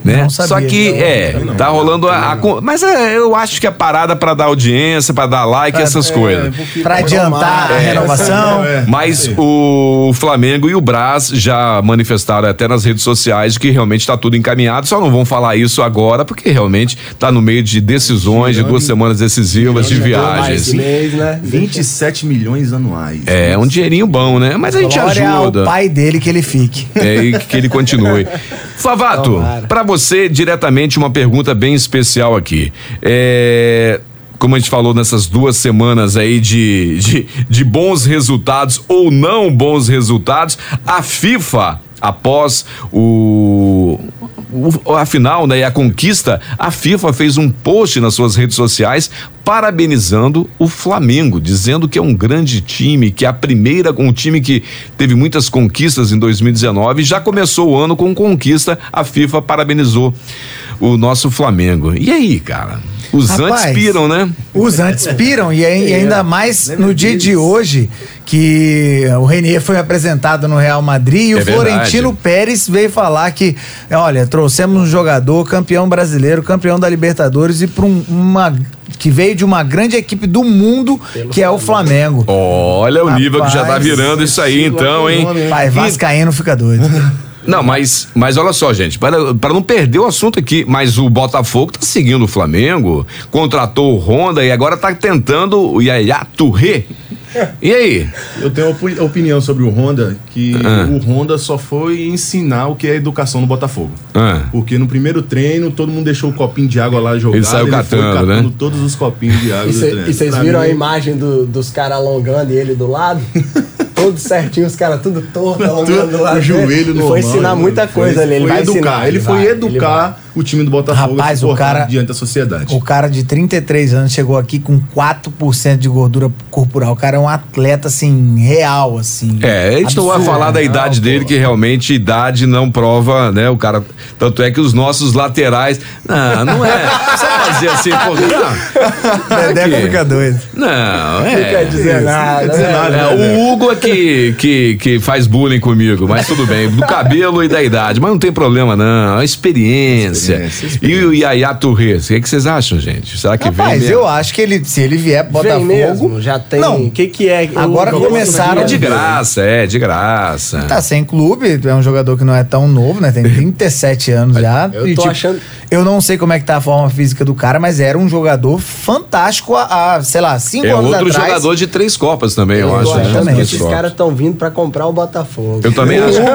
Né? Não sabia, Só que não, é, tá rolando a, a mas é, eu acho que é parada para dar audiência, para dar like, essas coisas. Pra adiantar a É, renovação. é. Mas o Flamengo e o Brás já manifestaram até nas redes sociais que realmente está tudo encaminhado. Só não vão falar isso agora, porque realmente está no meio de decisões, de duas semanas decisivas, de viagens. esse mês, né? 27 milhões anuais. É um dinheirinho bom, né? Mas a gente Glória ao ajuda. pai dele que ele fique. É, e que ele continue. [laughs] Favato, Tomara. para você diretamente uma pergunta bem especial aqui. É, como a gente falou nessas duas semanas aí de, de, de bons resultados ou não bons resultados, a FIFA após o, o a final, né, a conquista, a FIFA fez um post nas suas redes sociais parabenizando o Flamengo, dizendo que é um grande time, que é a primeira, um time que teve muitas conquistas em 2019, já começou o ano com conquista, a FIFA parabenizou o nosso Flamengo. E aí, cara? Os Rapaz, antes piram, né? Os antes piram, e, e ainda mais no dia de hoje, que o Renier foi apresentado no Real Madrid e o É verdade. Florentino Pérez veio falar que, olha, trouxemos um jogador campeão brasileiro, campeão da Libertadores e para uma que veio de uma grande equipe do mundo, que é o Flamengo. Olha o nível que já tá Rapaz, virando isso aí, então, hein? Pai, Vascaíno fica doido. [laughs] Não, mas, mas olha só, gente, para, para não perder o assunto aqui, mas o Botafogo tá seguindo o Flamengo, contratou o Honda e agora tá tentando o Yaya Touré. E aí? Eu tenho opi- opinião sobre o Honda, que Ah. o Honda só foi ensinar o que é educação no Botafogo. Ah. Porque no primeiro treino, todo mundo deixou o copinho de água lá jogado. Ele saiu foi catando, né? todos os copinhos de água E e vocês viram mim, a imagem do- dos caras alongando e ele do lado? [laughs] Tudo certinho, os caras tudo torto, alongando do lado. o joelho Ele normal. foi ensinar muita foi- coisa ali. Ele foi vai educar. ensinar, ele foi vai, educar o time do Botafogo Rapaz, se o cara- diante da sociedade. O cara de 33 anos chegou aqui com 4% de gordura corporal. O cara é um atleta, assim, real, assim. É, a gente não vai falar da idade dele, que realmente idade não prova, né? O cara. Tanto é que os nossos laterais. Não, não é. Não precisa fazer assim, pô. Não, Dedé Aqui. fica doido. não Não é. quer dizer nada. quer dizer né? nada. É, o Hugo é que, que, que faz bullying comigo, mas tudo bem. Do cabelo e da idade, mas não tem problema, não. A experiência. Experiência, E experiência. o Yaya Touré, o que, que vocês acham, gente? Será que vem Rapaz, mesmo? eu acho que ele, se ele vier pro Vem Botafogo. mesmo, já tem. Não. O que que é? Agora o- começaram- É de graça, é, de graça. Tá sem clube, é um jogador que não é tão novo, né? Tem [laughs] 37 anos já. Eu E, tô tipo, achando- Eu não sei como é que tá a forma física do cara, mas era um jogador fantástico há, há, sei lá, cinco É anos outro atrás. jogador de três copas também, eu, Eu acho. né? esses caras estão vindo pra comprar o Botafogo. Eu também O acho. Hugo,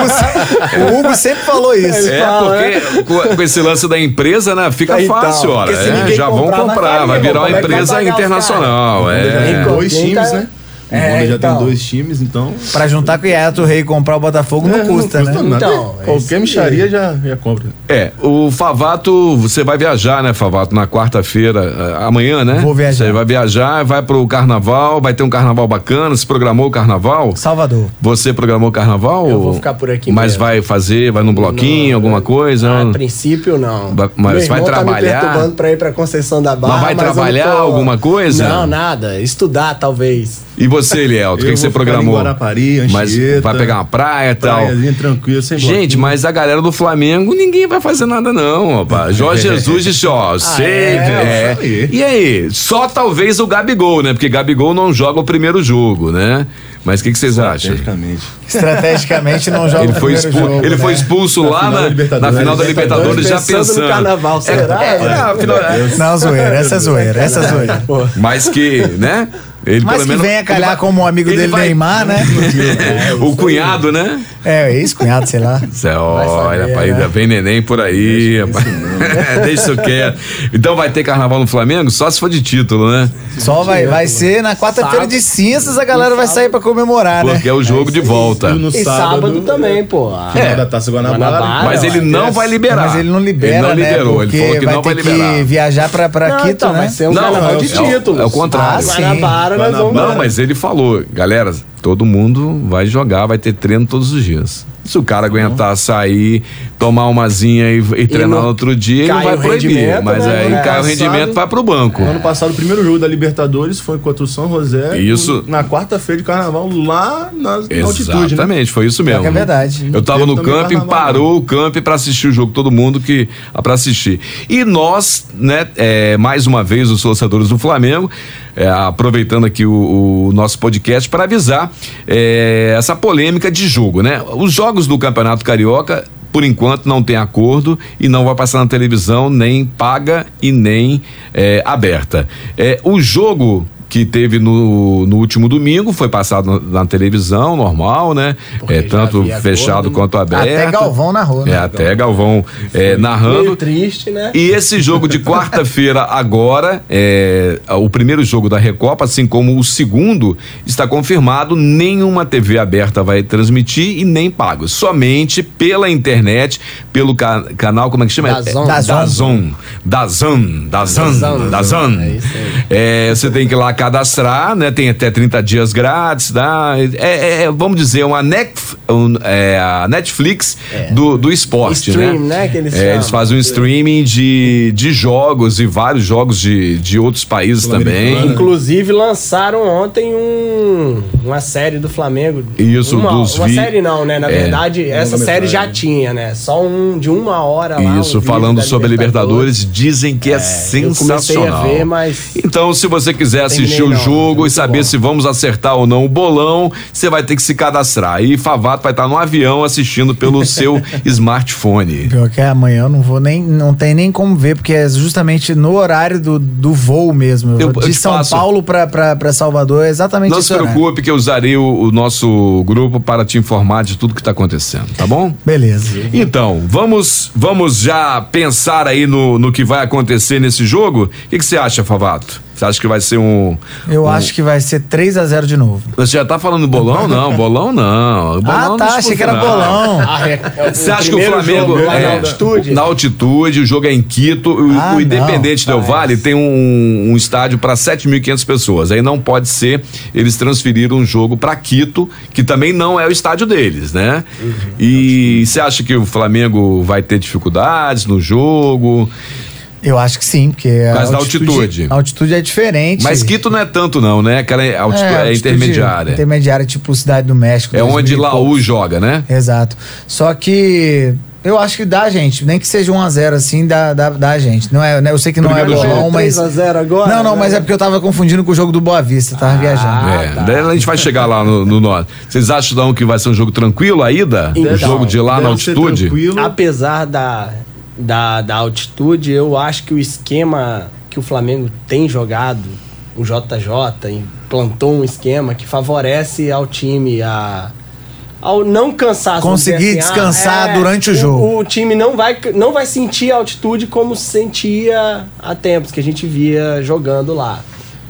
o Hugo sempre falou isso. É, fala, porque com, com esse lance da empresa, né? Fica Então, fácil, olha. é, já vão comprar, vai comprar, cair, vai virar uma é empresa internacional. É. tem dois times, tá- né? O É, Honda já então. tem dois times, então. Pra juntar com o Yaya Touré e comprar o Botafogo não É, custa, né? nada. Então, é Qualquer micharia já, já compra. É, o Favato, você vai viajar, né, Favato, na quarta-feira, eh, amanhã, né? Vou viajar. Você vai viajar, vai pro carnaval, vai ter um carnaval bacana, se programou o carnaval? Salvador. Você programou o carnaval? Eu vou ficar por aqui Mas mesmo. vai fazer, vai num bloquinho, alguma coisa? A princípio, não. Ba- mas Meu vai trabalhar? Tá me perturbando pra ir pra Conceição da Barra. Mas vai não trabalhar alguma coisa? Não, nada. Estudar, talvez. E você, Eliel, o que, você programou? em Guarapari, Mas Anchieta, vai pegar uma praia e tal. Tranquila, sem Gente, bloquinho. mas a galera do Flamengo, ninguém vai fazer nada não, rapaz. Jorge [laughs] Jesus disse, ó, sei, é, isso aí. E aí? Só talvez o Gabigol, né? Porque Gabigol não joga o primeiro jogo, né? Mas o que, que vocês acham? Estrategicamente. Estrategicamente não joga Ele o foi, primeiro expul- jogo, ele né? foi expulso lá na, da Libertadores. na final da Libertadores, já Pensando no carnaval, É, será? é, é, afinal- é. Não, zoeira, essa é zoeira, essa é zoeira. Mas que, né? Ele, Mas pelo que menos, venha ele calhar vai- como amigo ele dele, vai- Neymar, né? [laughs] o cunhado, né? É, ex-cunhado, sei lá. Cê, olha, saber, rapaz, né? ainda vem neném por aí, rapaz. [laughs] Deixa isso quieto. Então vai ter carnaval no Flamengo? Só se for de título, né? Só vai, vai ser na quarta-feira de cinzas, a galera vai sair pra comemorar, né? Porque é o jogo de volta. E no E sábado, também, pô. a- Final da Taça Guanabara. Guanabara. Mas ele não vai liberar. Mas ele não libera, Ele não né? liberou, ele Porque falou que vai não ter vai liberar. que viajar pra, pra Não, Quito, então, né? vai ser um Não, carnaval é o- de é o- títulos. é o contrário. Ah, Guanabara, nós vamos... Não, mas ele falou, galera, todo mundo vai jogar, vai ter treino todos os dias. Se o cara aguentar sair, tomar umazinha e, e treinar no outro dia, ele não vai o proibir. rendimento, Mas né? aí É, cai o rendimento, vai pro banco. Ano passado, o primeiro jogo da Libertadores foi contra o São José. Isso. Na quarta-feira de carnaval, lá na, na altitude, né? Exatamente, foi isso mesmo. que é verdade. Eu tava no camping, carnaval, parou o camping pra assistir o jogo, todo mundo que para assistir. E nós, né, é, mais uma vez os torcedores do Flamengo, é, aproveitando aqui o, o nosso podcast para avisar é, essa polêmica de jogo, né? Os jogos do Campeonato Carioca por enquanto não tem acordo e não vai passar na televisão nem paga e nem é, aberta. É, o jogo que teve no, no último domingo foi passado na, na televisão normal, né? Porque É, tanto fechado acordo, quanto aberto. Até Galvão narrou, né? É, até Galvão é, narrando. Meio triste, né? E esse jogo de quarta-feira agora, é, o primeiro jogo da Recopa, assim como o segundo, está confirmado, nenhuma TV aberta vai transmitir e nem pago. Somente pela internet, pelo ca- canal, como é que chama? Dazon. É, Dazon. Dazon. Dazon. Dazon. Dazon. É isso aí. É, você tem que ir lá cadastrar, né? Tem até 30 dias grátis, tá? É, é, vamos dizer, uma Netf- um, é, a Netflix do, do esporte, Stream, né? né, que eles É, eles fazem um streaming de, de jogos e vários jogos de, de outros países também. Inclusive lançaram ontem um, uma série do Flamengo. Isso, uma, dos uma vi- série não, né? Na É. verdade, essa série já tinha, né? Só um de uma hora lá. um Isso, vídeo falando sobre a Libertadores, dizem que é, eu sensacional. comecei a ver, mas Então, se você quiser assistir Terminei o jogo e saber bom. se vamos acertar ou não o bolão, você vai ter que se cadastrar. E Favato vai estar no avião assistindo pelo [laughs] seu smartphone. Pior que é amanhã eu não vou nem. Não tem nem como ver, porque é justamente no horário do, do voo mesmo. Eu- de eu São passo. Paulo pra Salvador é exatamente Não se horário. preocupe que eu usarei o, o nosso grupo para te informar de tudo que está acontecendo, tá bom? Beleza. Então, vamos vamos já pensar aí no, no que vai acontecer nesse jogo? O que, que você acha, Favato? Você acha que vai ser um. Eu um- acho que vai ser 3 a 0 de novo. Você já tá falando bolão? Não, bolão não. Bolão ah, tá. Achei que era bolão. Ah, é- é Você acha que o Flamengo jogo lá é, na altitude? Na altitude, o jogo é em Quito. O, Ah, o não. Independente Del Vale tem um, um estádio para 7.500 pessoas. Aí não pode ser eles transferiram um jogo para Quito, que também não é o estádio deles, né? Uhum. E você acha que o Flamengo vai ter dificuldades no jogo? Eu acho que sim, porque. a causa da altitude. A altitude é diferente. Mas Quito não é tanto, não, né? Aquela altitude é, altitude intermediária. Intermediária, tipo Cidade do México. É 2000 onde Laú joga, né? Exato. Só que eu acho que dá, gente. Nem que seja 1x0 assim, dá, dá, dá, gente. Não é, né, eu sei que não Primeiro é jogo. bolão, mas. 3x0 agora? Não, não, né? mas é porque eu tava confundindo com o jogo do Boa Vista, tava viajando. é, tá. daí a gente vai chegar lá no, no norte. Vocês acham então, que vai ser um jogo tranquilo a ida? o Então, jogo de lá na altitude? tranquilo. Apesar da, da, da altitude, eu acho que o esquema que o Flamengo tem jogado, o JJ implantou um esquema que favorece ao time a ao não cansar vamos dizer Conseguir descansar durante o jogo. O, time não vai, não vai sentir a altitude como sentia há tempos que a gente via jogando lá.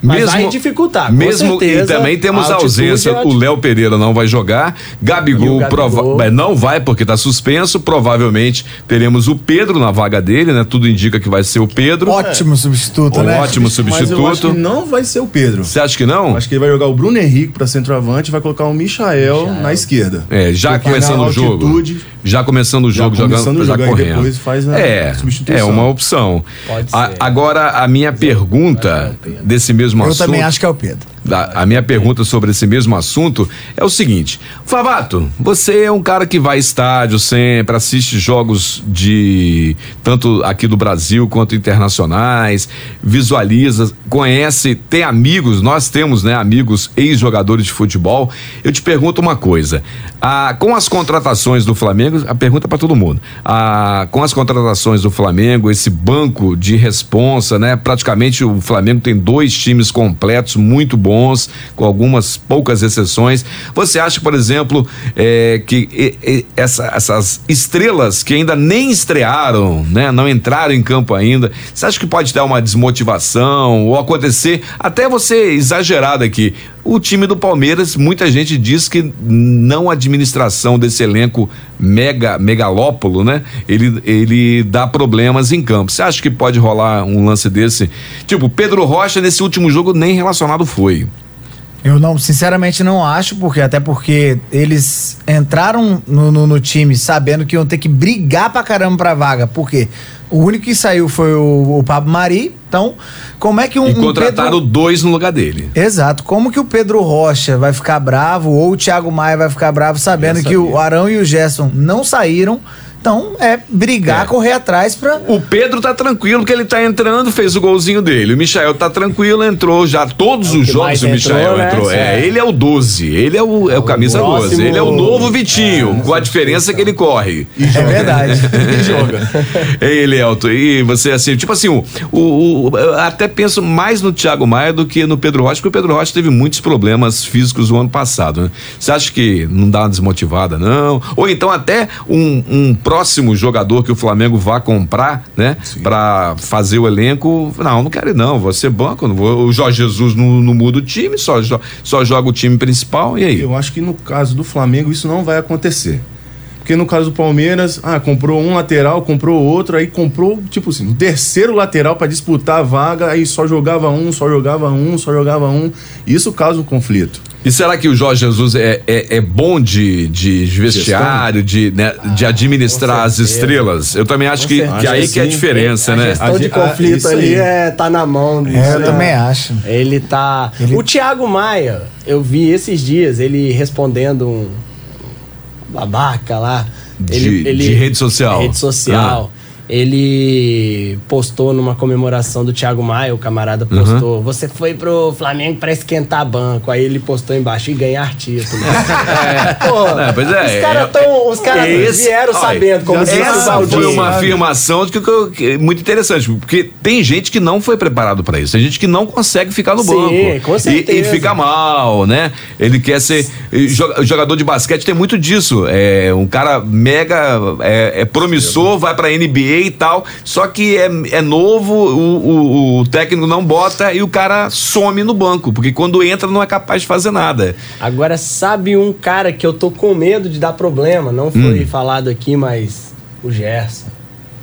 Mas vai dificultar, com mesmo certeza, e também temos a, ausência. é O Léo Pereira não vai jogar, Gabigol, Gabigol. prova- é, não vai porque está suspenso. Provavelmente teremos o Pedro na vaga dele, né? Tudo indica que vai ser o Pedro. Ótimo substituto, Um né? ótimo Mas eu acho substituto. que não vai ser o Pedro. Você acha que não? Acho que ele vai jogar o Bruno Henrique pra centroavante e vai colocar o Michael, na esquerda. É, já Porque começando o jogo. altitude, Já começando o Já jogo, começando jogando, o já correndo. depois faz a é, substituição. é uma opção. Pode A- ser. agora, a minha pergunta desse mesmo Eu assunto. também acho que é o Pedro. Da- a minha pergunta sobre esse mesmo assunto é o seguinte: Flavato, você é um cara que vai a estádio sempre, assiste jogos de tanto aqui do Brasil quanto internacionais, visualiza, conhece, tem amigos, nós temos, né, amigos ex-jogadores de futebol. Eu te pergunto uma coisa: ah, com as contratações do Flamengo, a pergunta para todo mundo, ah, com as contratações do Flamengo, esse banco de responsa, né? Praticamente o Flamengo tem dois times completos muito bons bons, com algumas poucas exceções. Você acha, por exemplo, é, que e- e- essa- essas estrelas que ainda nem estrearam, né, não entraram em campo ainda, você acha que pode dar uma desmotivação ou acontecer, até você exagerado aqui, o time do Palmeiras, muita gente diz que não a administração desse elenco mega megalópolo, né? Ele, ele dá problemas em campo. Você acha que pode rolar um lance desse? Tipo, Pedro Rocha nesse último jogo nem relacionado foi. Eu não, sinceramente não acho, porque até porque eles entraram no, no- no time sabendo que iam ter que brigar pra caramba pra vaga. Porque o único que saiu foi o, o Pablo Mari. Então, como é que um, E um contrataram Pedro... dois no lugar dele. Exato. Como que o Pedro Rocha vai ficar bravo ou o Thiago Maia vai ficar bravo sabendo que o Arão e o Gerson não saíram? Então, é brigar, É. correr atrás pra. O Pedro tá tranquilo que ele tá entrando, fez o golzinho dele. O Michael tá tranquilo, entrou já todos os que jogos o Michael entrou, né? entrou. É, É. ele é o 12, ele é o, é o camisa próximo- 12, ele é o novo Vitinho, com a diferença que ele corre. É verdade. [laughs] Ei, Elton, e você assim, tipo assim, o, o- o- eu até penso mais no Thiago Maia do que no Pedro Rocha, porque o Pedro Rocha teve muitos problemas físicos no ano passado, né? Você acha que não dá uma desmotivada, não? Ou então até um, um próximo jogador que o Flamengo vá comprar, né? Pra fazer o elenco, não, não quero ir não, vou ser banco, não vou, o Jorge Jesus não, não muda o time, só, só joga o time principal, e aí? Eu acho que no caso do Flamengo isso não vai acontecer. Porque no caso do Palmeiras, ah, comprou um lateral, comprou outro, aí comprou, tipo assim, o terceiro lateral pra disputar a vaga, aí só jogava um, só jogava um, só jogava um. Isso causa um conflito. E será que o Jorge Jesus é, é, é bom de, de vestiário, de, né, de administrar as estrelas? Eu também acho que, que aí que é a diferença, a né? gestão A de ge- a- conflito ali é, tá na mão. disso, É, eu né? também acho. Ele tá. Ele- O Thiago Maia, eu vi esses dias ele respondendo um babaca lá. De- Ele, de rede social. Rede social. Ele postou numa comemoração do Thiago Maia, o camarada postou. Você foi pro Flamengo pra esquentar banco. Aí ele postou embaixo e ganhar título. [laughs] é, pô, É, pois é, os caras é- tão- os caras Esse- vieram olha, sabendo como o Essa foi uma afirmação que, que é muito interessante, porque tem gente que não foi preparado para isso, tem gente que não consegue ficar no Sim, banco com e, certeza. e fica mal, né? Ele quer ser e joga- jogador de basquete tem muito disso, é um cara mega é, é promissor, vai para NBA e tal, só que é, é novo, o, o- o técnico não bota e o cara some no banco, porque quando entra não é capaz de fazer nada. Agora, sabe um cara que eu tô com medo de dar problema? Não Hum. foi falado aqui, mas o Gerson.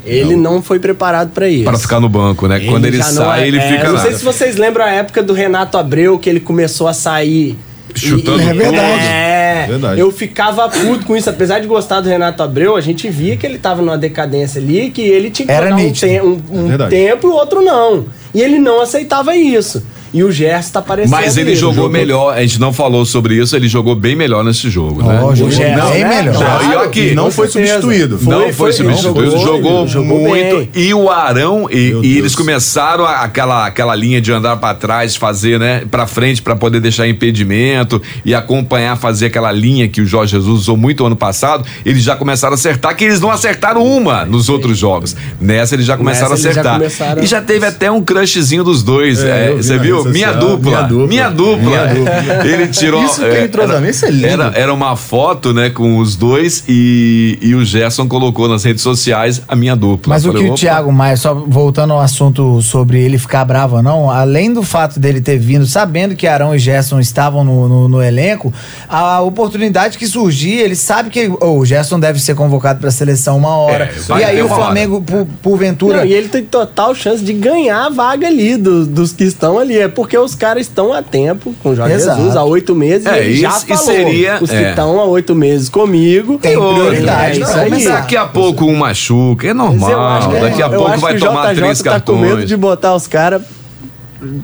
Ele não, foi preparado pra isso. Para ficar no banco, né? Quando ele já não sai, é- ele é, fica Não lá. sei se vocês lembram a época do Renato Abreu, que ele começou a sair. Chutando É verdade. É, Verdade. eu ficava puto com isso. Apesar de gostar do Renato Abreu, a gente via que ele tava numa decadência ali, que ele tinha que Era um, te- um- um verdade. tempo e o outro não. E ele não aceitava isso. E o Gerson tá parecendo Mas ele isso. jogou melhor, a gente não falou sobre isso, ele jogou bem melhor nesse jogo, né? Ó, jogou Gerson, bem né? melhor. Claro, E aqui, não foi certeza. substituído. não foi- foi, foi- substituído, jogou, jogou, jogou muito. bem. E o Arão, e, e eles começaram a- aquela, aquela linha de andar pra trás, fazer, né, pra frente pra poder deixar impedimento e acompanhar, fazer aquela linha que o Jorge Jesus usou muito ano passado. Eles já começaram a acertar, que eles não acertaram uma nos outros jogos. Nessa eles já começaram Nessa a eles já acertar. começaram- E já teve até um crushzinho dos dois. É, é, você viu? Minha dupla. minha dupla. Minha dupla. Minha dupla. [laughs] Ele tirou. Isso que é entrosamento, isso é lindo. Era, era uma foto, né, com os dois e, e o Gerson colocou nas redes sociais a minha dupla. Mas o Falei, que o opa. Thiago Maia, só voltando ao assunto sobre ele ficar bravo ou não, além do fato dele ter vindo sabendo que Arão e Gerson estavam no, no- no elenco, a oportunidade que surgir, ele sabe que oh, o Gerson deve ser convocado para a seleção uma hora. É, e aí o. Flamengo, por, porventura. Não, e ele tem total chance de ganhar a vaga ali do- dos que estão ali. É porque os caras estão há tempo com o Jorge Exato. Jesus, há oito meses, É, e ele já isso- e falou. seria- os que é. estão há oito meses comigo. Tem prioridade É pra isso aí. Mas daqui a pouco um machuca, é normal. acho que- Daqui a eu pouco vai que tomar JJ três tá com medo cartões. de botar os caras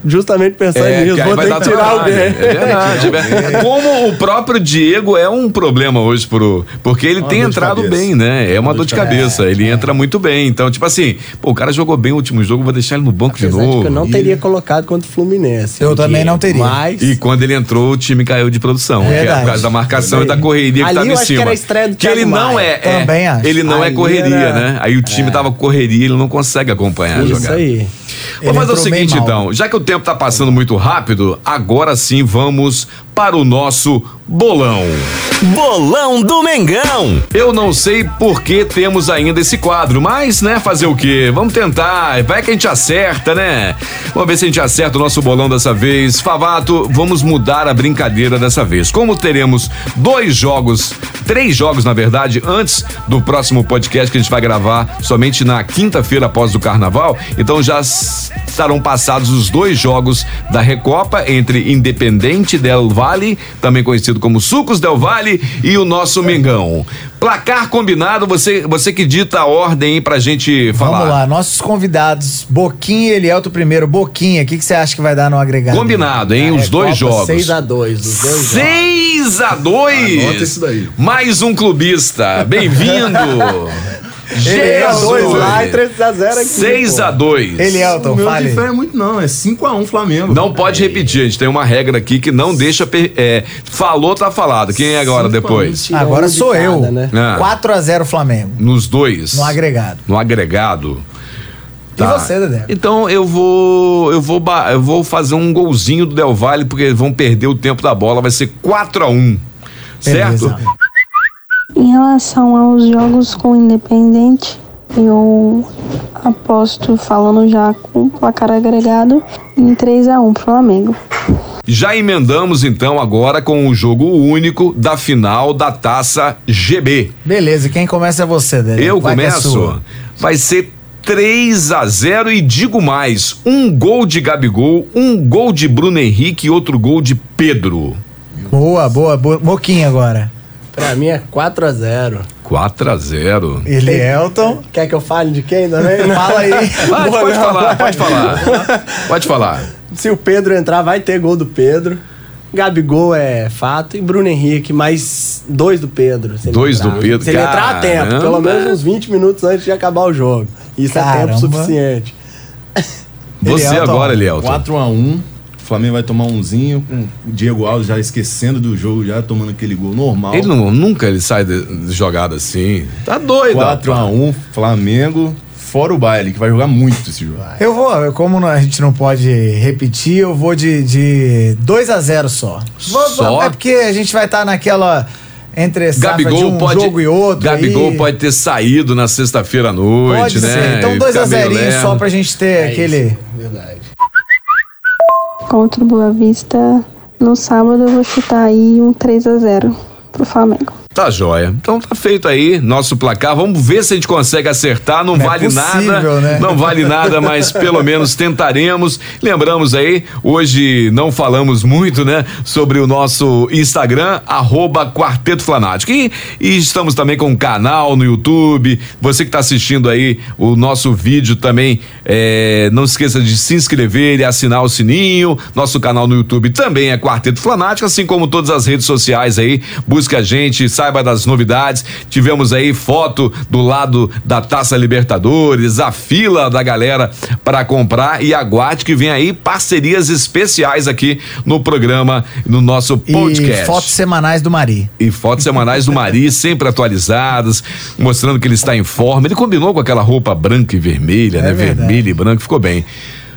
justamente pensando É, nisso. que aí Vou vai ter dar que tirar trabalho. alguém. É verdade. é. Como o próprio Diego é um problema hoje pro. Porque ele Uma tem de entrado bem, né? É uma dor de cabeça. Ele entra muito bem. Então, tipo assim, pô, o cara jogou bem o último jogo, vou deixar ele no banco de Apesar de novo. que eu não teria colocado contra o Fluminense. Eu também não teria. Mas... E quando ele entrou, o time caiu de produção. que é por causa da marcação e da correria que Ali tava eu em acho que cima. era a estreia do que ele não é, é, Também acho. Ele não é Ali correria, era- né? Aí o time tava correria, ele não consegue acompanhar a Isso jogada. aí. Ele Vamos fazer o seguinte, então. Já que o tempo tá passando muito rápido, agora sim vamos para o nosso bolão. Bolão do Mengão. Eu não sei por que temos ainda esse quadro, mas, né, fazer o quê? Vamos tentar. Vai que a gente acerta, né? Vamos ver se a gente acerta o nosso bolão dessa vez. Favato, vamos mudar a brincadeira dessa vez. Como teremos dois jogos, três jogos, na verdade, antes do próximo podcast que a gente vai gravar somente na quinta-feira após o carnaval, então já estarão passados os dois jogos da Recopa entre Independente Del Valle, também conhecido como Sucos Del Valle, e o nosso Mengão. Placar combinado, você, você que dita a ordem aí pra gente falar. Vamos lá, nossos convidados, Boquinha e Elielto primeiro. Boquinha, o que, que você acha que vai dar no agregado? Combinado, hein? É, Os dois jogos. 6x2, os dois jogos. 6 a 2 Anota isso daí. Mais um clubista. Bem-vindo. [laughs] É, dois lá e Jesus. 3x0 aqui. 6 pô. a 2 Elielton, o meu fale. difere muito não, é 5x1 Flamengo. Não pode repetir, a gente tem uma regra aqui que não deixa. per- é, falou, tá falado. Quem é agora depois? Agora sou cada, eu. né? Ah. 4x0 Flamengo, Nos dois. no agregado. No agregado. E você, Dedé? Então eu vou eu vou eu vou fazer um golzinho do Del Valle porque eles vão perder o tempo da bola, vai ser 4 a 1. Certo? Beleza. Em relação aos jogos com o Independente, eu aposto, falando já com placar agregado, em 3x1 pro Flamengo. Já emendamos então agora com o jogo único da final da Taça GB. Beleza, quem começa é você, Dedé. Eu Vai é começo. sua. Vai ser 3 a 0 e digo mais, um gol de Gabigol, um gol de Bruno Henrique e outro gol de Pedro. Boa, boa, boa. Boquinha agora. Pra mim é 4x0. 4 a 0. Elielton. Quer que eu fale de quem também? [laughs] Fala aí. Vai, pode falar, pode falar. Pode falar. Se o Pedro entrar, vai ter gol do Pedro. Gabigol é fato. E Bruno Henrique, mais dois do Pedro. se ele Dois entrar. do Pedro, Se ele entrar a tempo, pelo menos uns 20 minutos antes de acabar o jogo. Isso é Caramba. tempo suficiente. Você Elielton. agora, Elielton. 4x1. O Flamengo vai tomar umzinho, com o Diego Alves já esquecendo do jogo, já tomando aquele gol normal. Ele não, nunca ele sai de, de jogada assim. Tá doido. 4x1, Flamengo, fora o baile, que vai jogar muito esse jogo. Eu vou, como a gente não pode repetir, eu vou de, de 2x0 só. Vou- Só? É porque a gente vai estar naquela entre safra de Gabigol um pode, jogo e outro. Gabigol aí. pode ter saído na sexta-feira à noite, Pode né? ser. Então E 2x0 ficar meio só lerdo. pra gente ter É aquele. isso, Verdade. Contra o Boa Vista, no sábado eu vou chutar aí um 3x0 pro Flamengo. Tá joia. Então tá feito aí nosso placar. Vamos ver se a gente consegue acertar. Não, Não é vale possível, nada. né? Não vale nada, mas pelo [laughs] menos tentaremos. Lembramos aí, hoje não falamos muito, né, sobre o nosso Instagram, arroba Quarteto Flanático. E, e estamos também com um canal no YouTube. Você que está assistindo aí o nosso vídeo também, é, não esqueça de se inscrever e assinar o sininho. Nosso canal no YouTube também é Quarteto Flanático, assim como todas as redes sociais aí. Busque a gente, saiba das novidades. Tivemos aí foto do lado da Taça Libertadores, a fila da galera para comprar e aguarde que vem aí parcerias especiais aqui no programa, no nosso podcast. E fotos semanais do Mari. E fotos semanais do Mari, [laughs] sempre atualizadas, mostrando que ele está em forma. Ele combinou com aquela roupa branca e vermelha, É né? verdade. Vermelho e branco, ficou bem.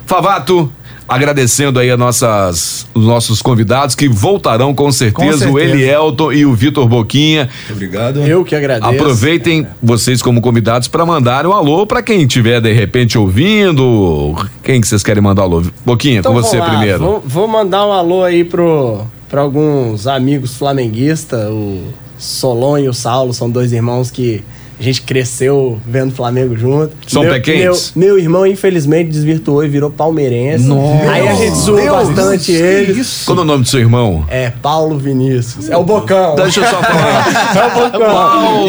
Favato, agradecendo aí a nossas, os nossos convidados que voltarão com certeza, Com o certeza. Elielton e o Vitor Boquinha. Obrigado. Eu que agradeço. Aproveitem vocês como convidados para mandar um alô para quem estiver de repente ouvindo. Quem que vocês querem mandar alô? Boquinha, Então com você lá, primeiro. Vou, vou mandar um alô aí pro, pra alguns amigos flamenguistas. O Solon e o Saulo são dois irmãos que a gente cresceu vendo Flamengo junto. São meu, pequenos? Meu, meu irmão, infelizmente, desvirtuou e virou palmeirense. Nossa. Aí a gente zoou Deus, bastante eles. Qual é o nome do seu irmão? É Paulo Vinícius. É o Bocão. Deixa eu só [laughs] falar. É o Bocão. Paulo,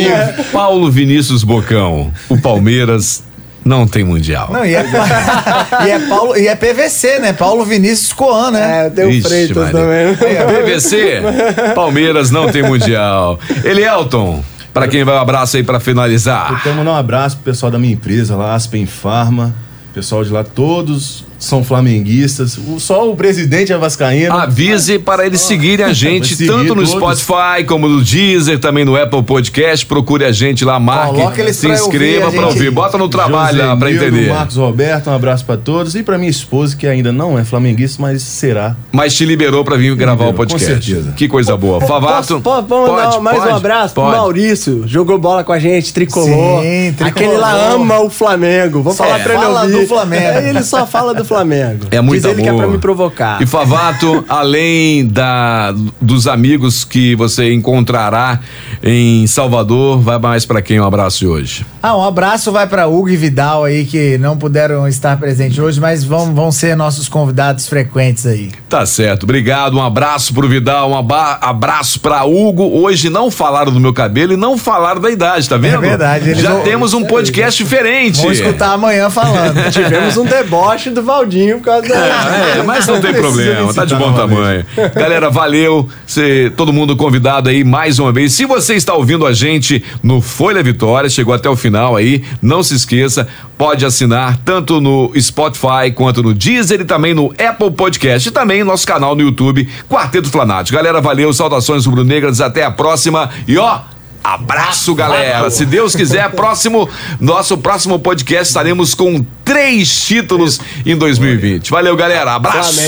Paulo Vinícius Bocão. O Palmeiras não tem mundial. Não, e é, [laughs] e é Paulo, e é PVC, né? Paulo Vinícius Coan, né? É, tem o Ixi, Freitas Maria. também. PVC, [laughs] Palmeiras não tem mundial. Elielton, para quem vai um abraço aí para Eu finalizar. quero mandar um abraço pro pessoal da minha empresa lá, Aspen Pharma. Pessoal de lá, todos são flamenguistas. O- só o presidente é vascaíno. Avise para eles seguirem a gente, seguir tanto no todos. Spotify como no Deezer, também no Apple Podcast. Procure a gente lá, marque, se inscreva para ouvir. Bota no trabalho lá Josenildo, entender. Marcos Roberto, um abraço pra todos. E pra minha esposa, que ainda não é flamenguista, mas será. Mas te liberou para vir gravar o liberou, com podcast. certeza. Que coisa boa. Favato. Posso, pode, dar mais pode, um abraço pode. pro Maurício. Jogou bola com a gente, tricolor. Sim, tricolor. Aquele lá ama o Flamengo. Vou Só falar pra ele fala ouvir. do Flamengo. É, ele só fala do Flamengo. É muito Diz ele que é amor. pra me provocar. E Favato, [laughs] além da, dos amigos que você encontrará em Salvador, vai mais para quem um abraço de hoje? Ah, um abraço vai para Hugo e Vidal aí que não puderam estar presentes hoje, mas vão, vão ser nossos convidados frequentes aí. Tá certo, obrigado. Um abraço pro Vidal, um abraço pra Hugo. Hoje não falaram do meu cabelo e não falaram da idade, tá vendo? É verdade, Já vão- temos um podcast diferente. Vamos escutar amanhã falando. [laughs] Tivemos um deboche do Valdinho por causa da. É, mas não tem problema, tá de bom tamanho. Galera, valeu. Cê, todo mundo convidado aí mais uma vez. Se você está ouvindo a gente no Folha Vitória, chegou até o final aí, não se esqueça, pode assinar tanto no Spotify quanto no Deezer e também no Apple Podcast e também nosso canal no YouTube, Quarteto Flanático. Galera, valeu, saudações rubro-negras, até a próxima e ó. Abraço, galera. Se Deus quiser, [laughs] próximo, nosso próximo podcast estaremos com três títulos em 2020. Valeu, galera. Abraço.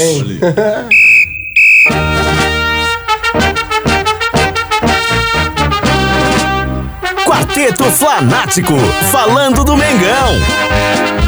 Quarteto Flanático, falando do Mengão.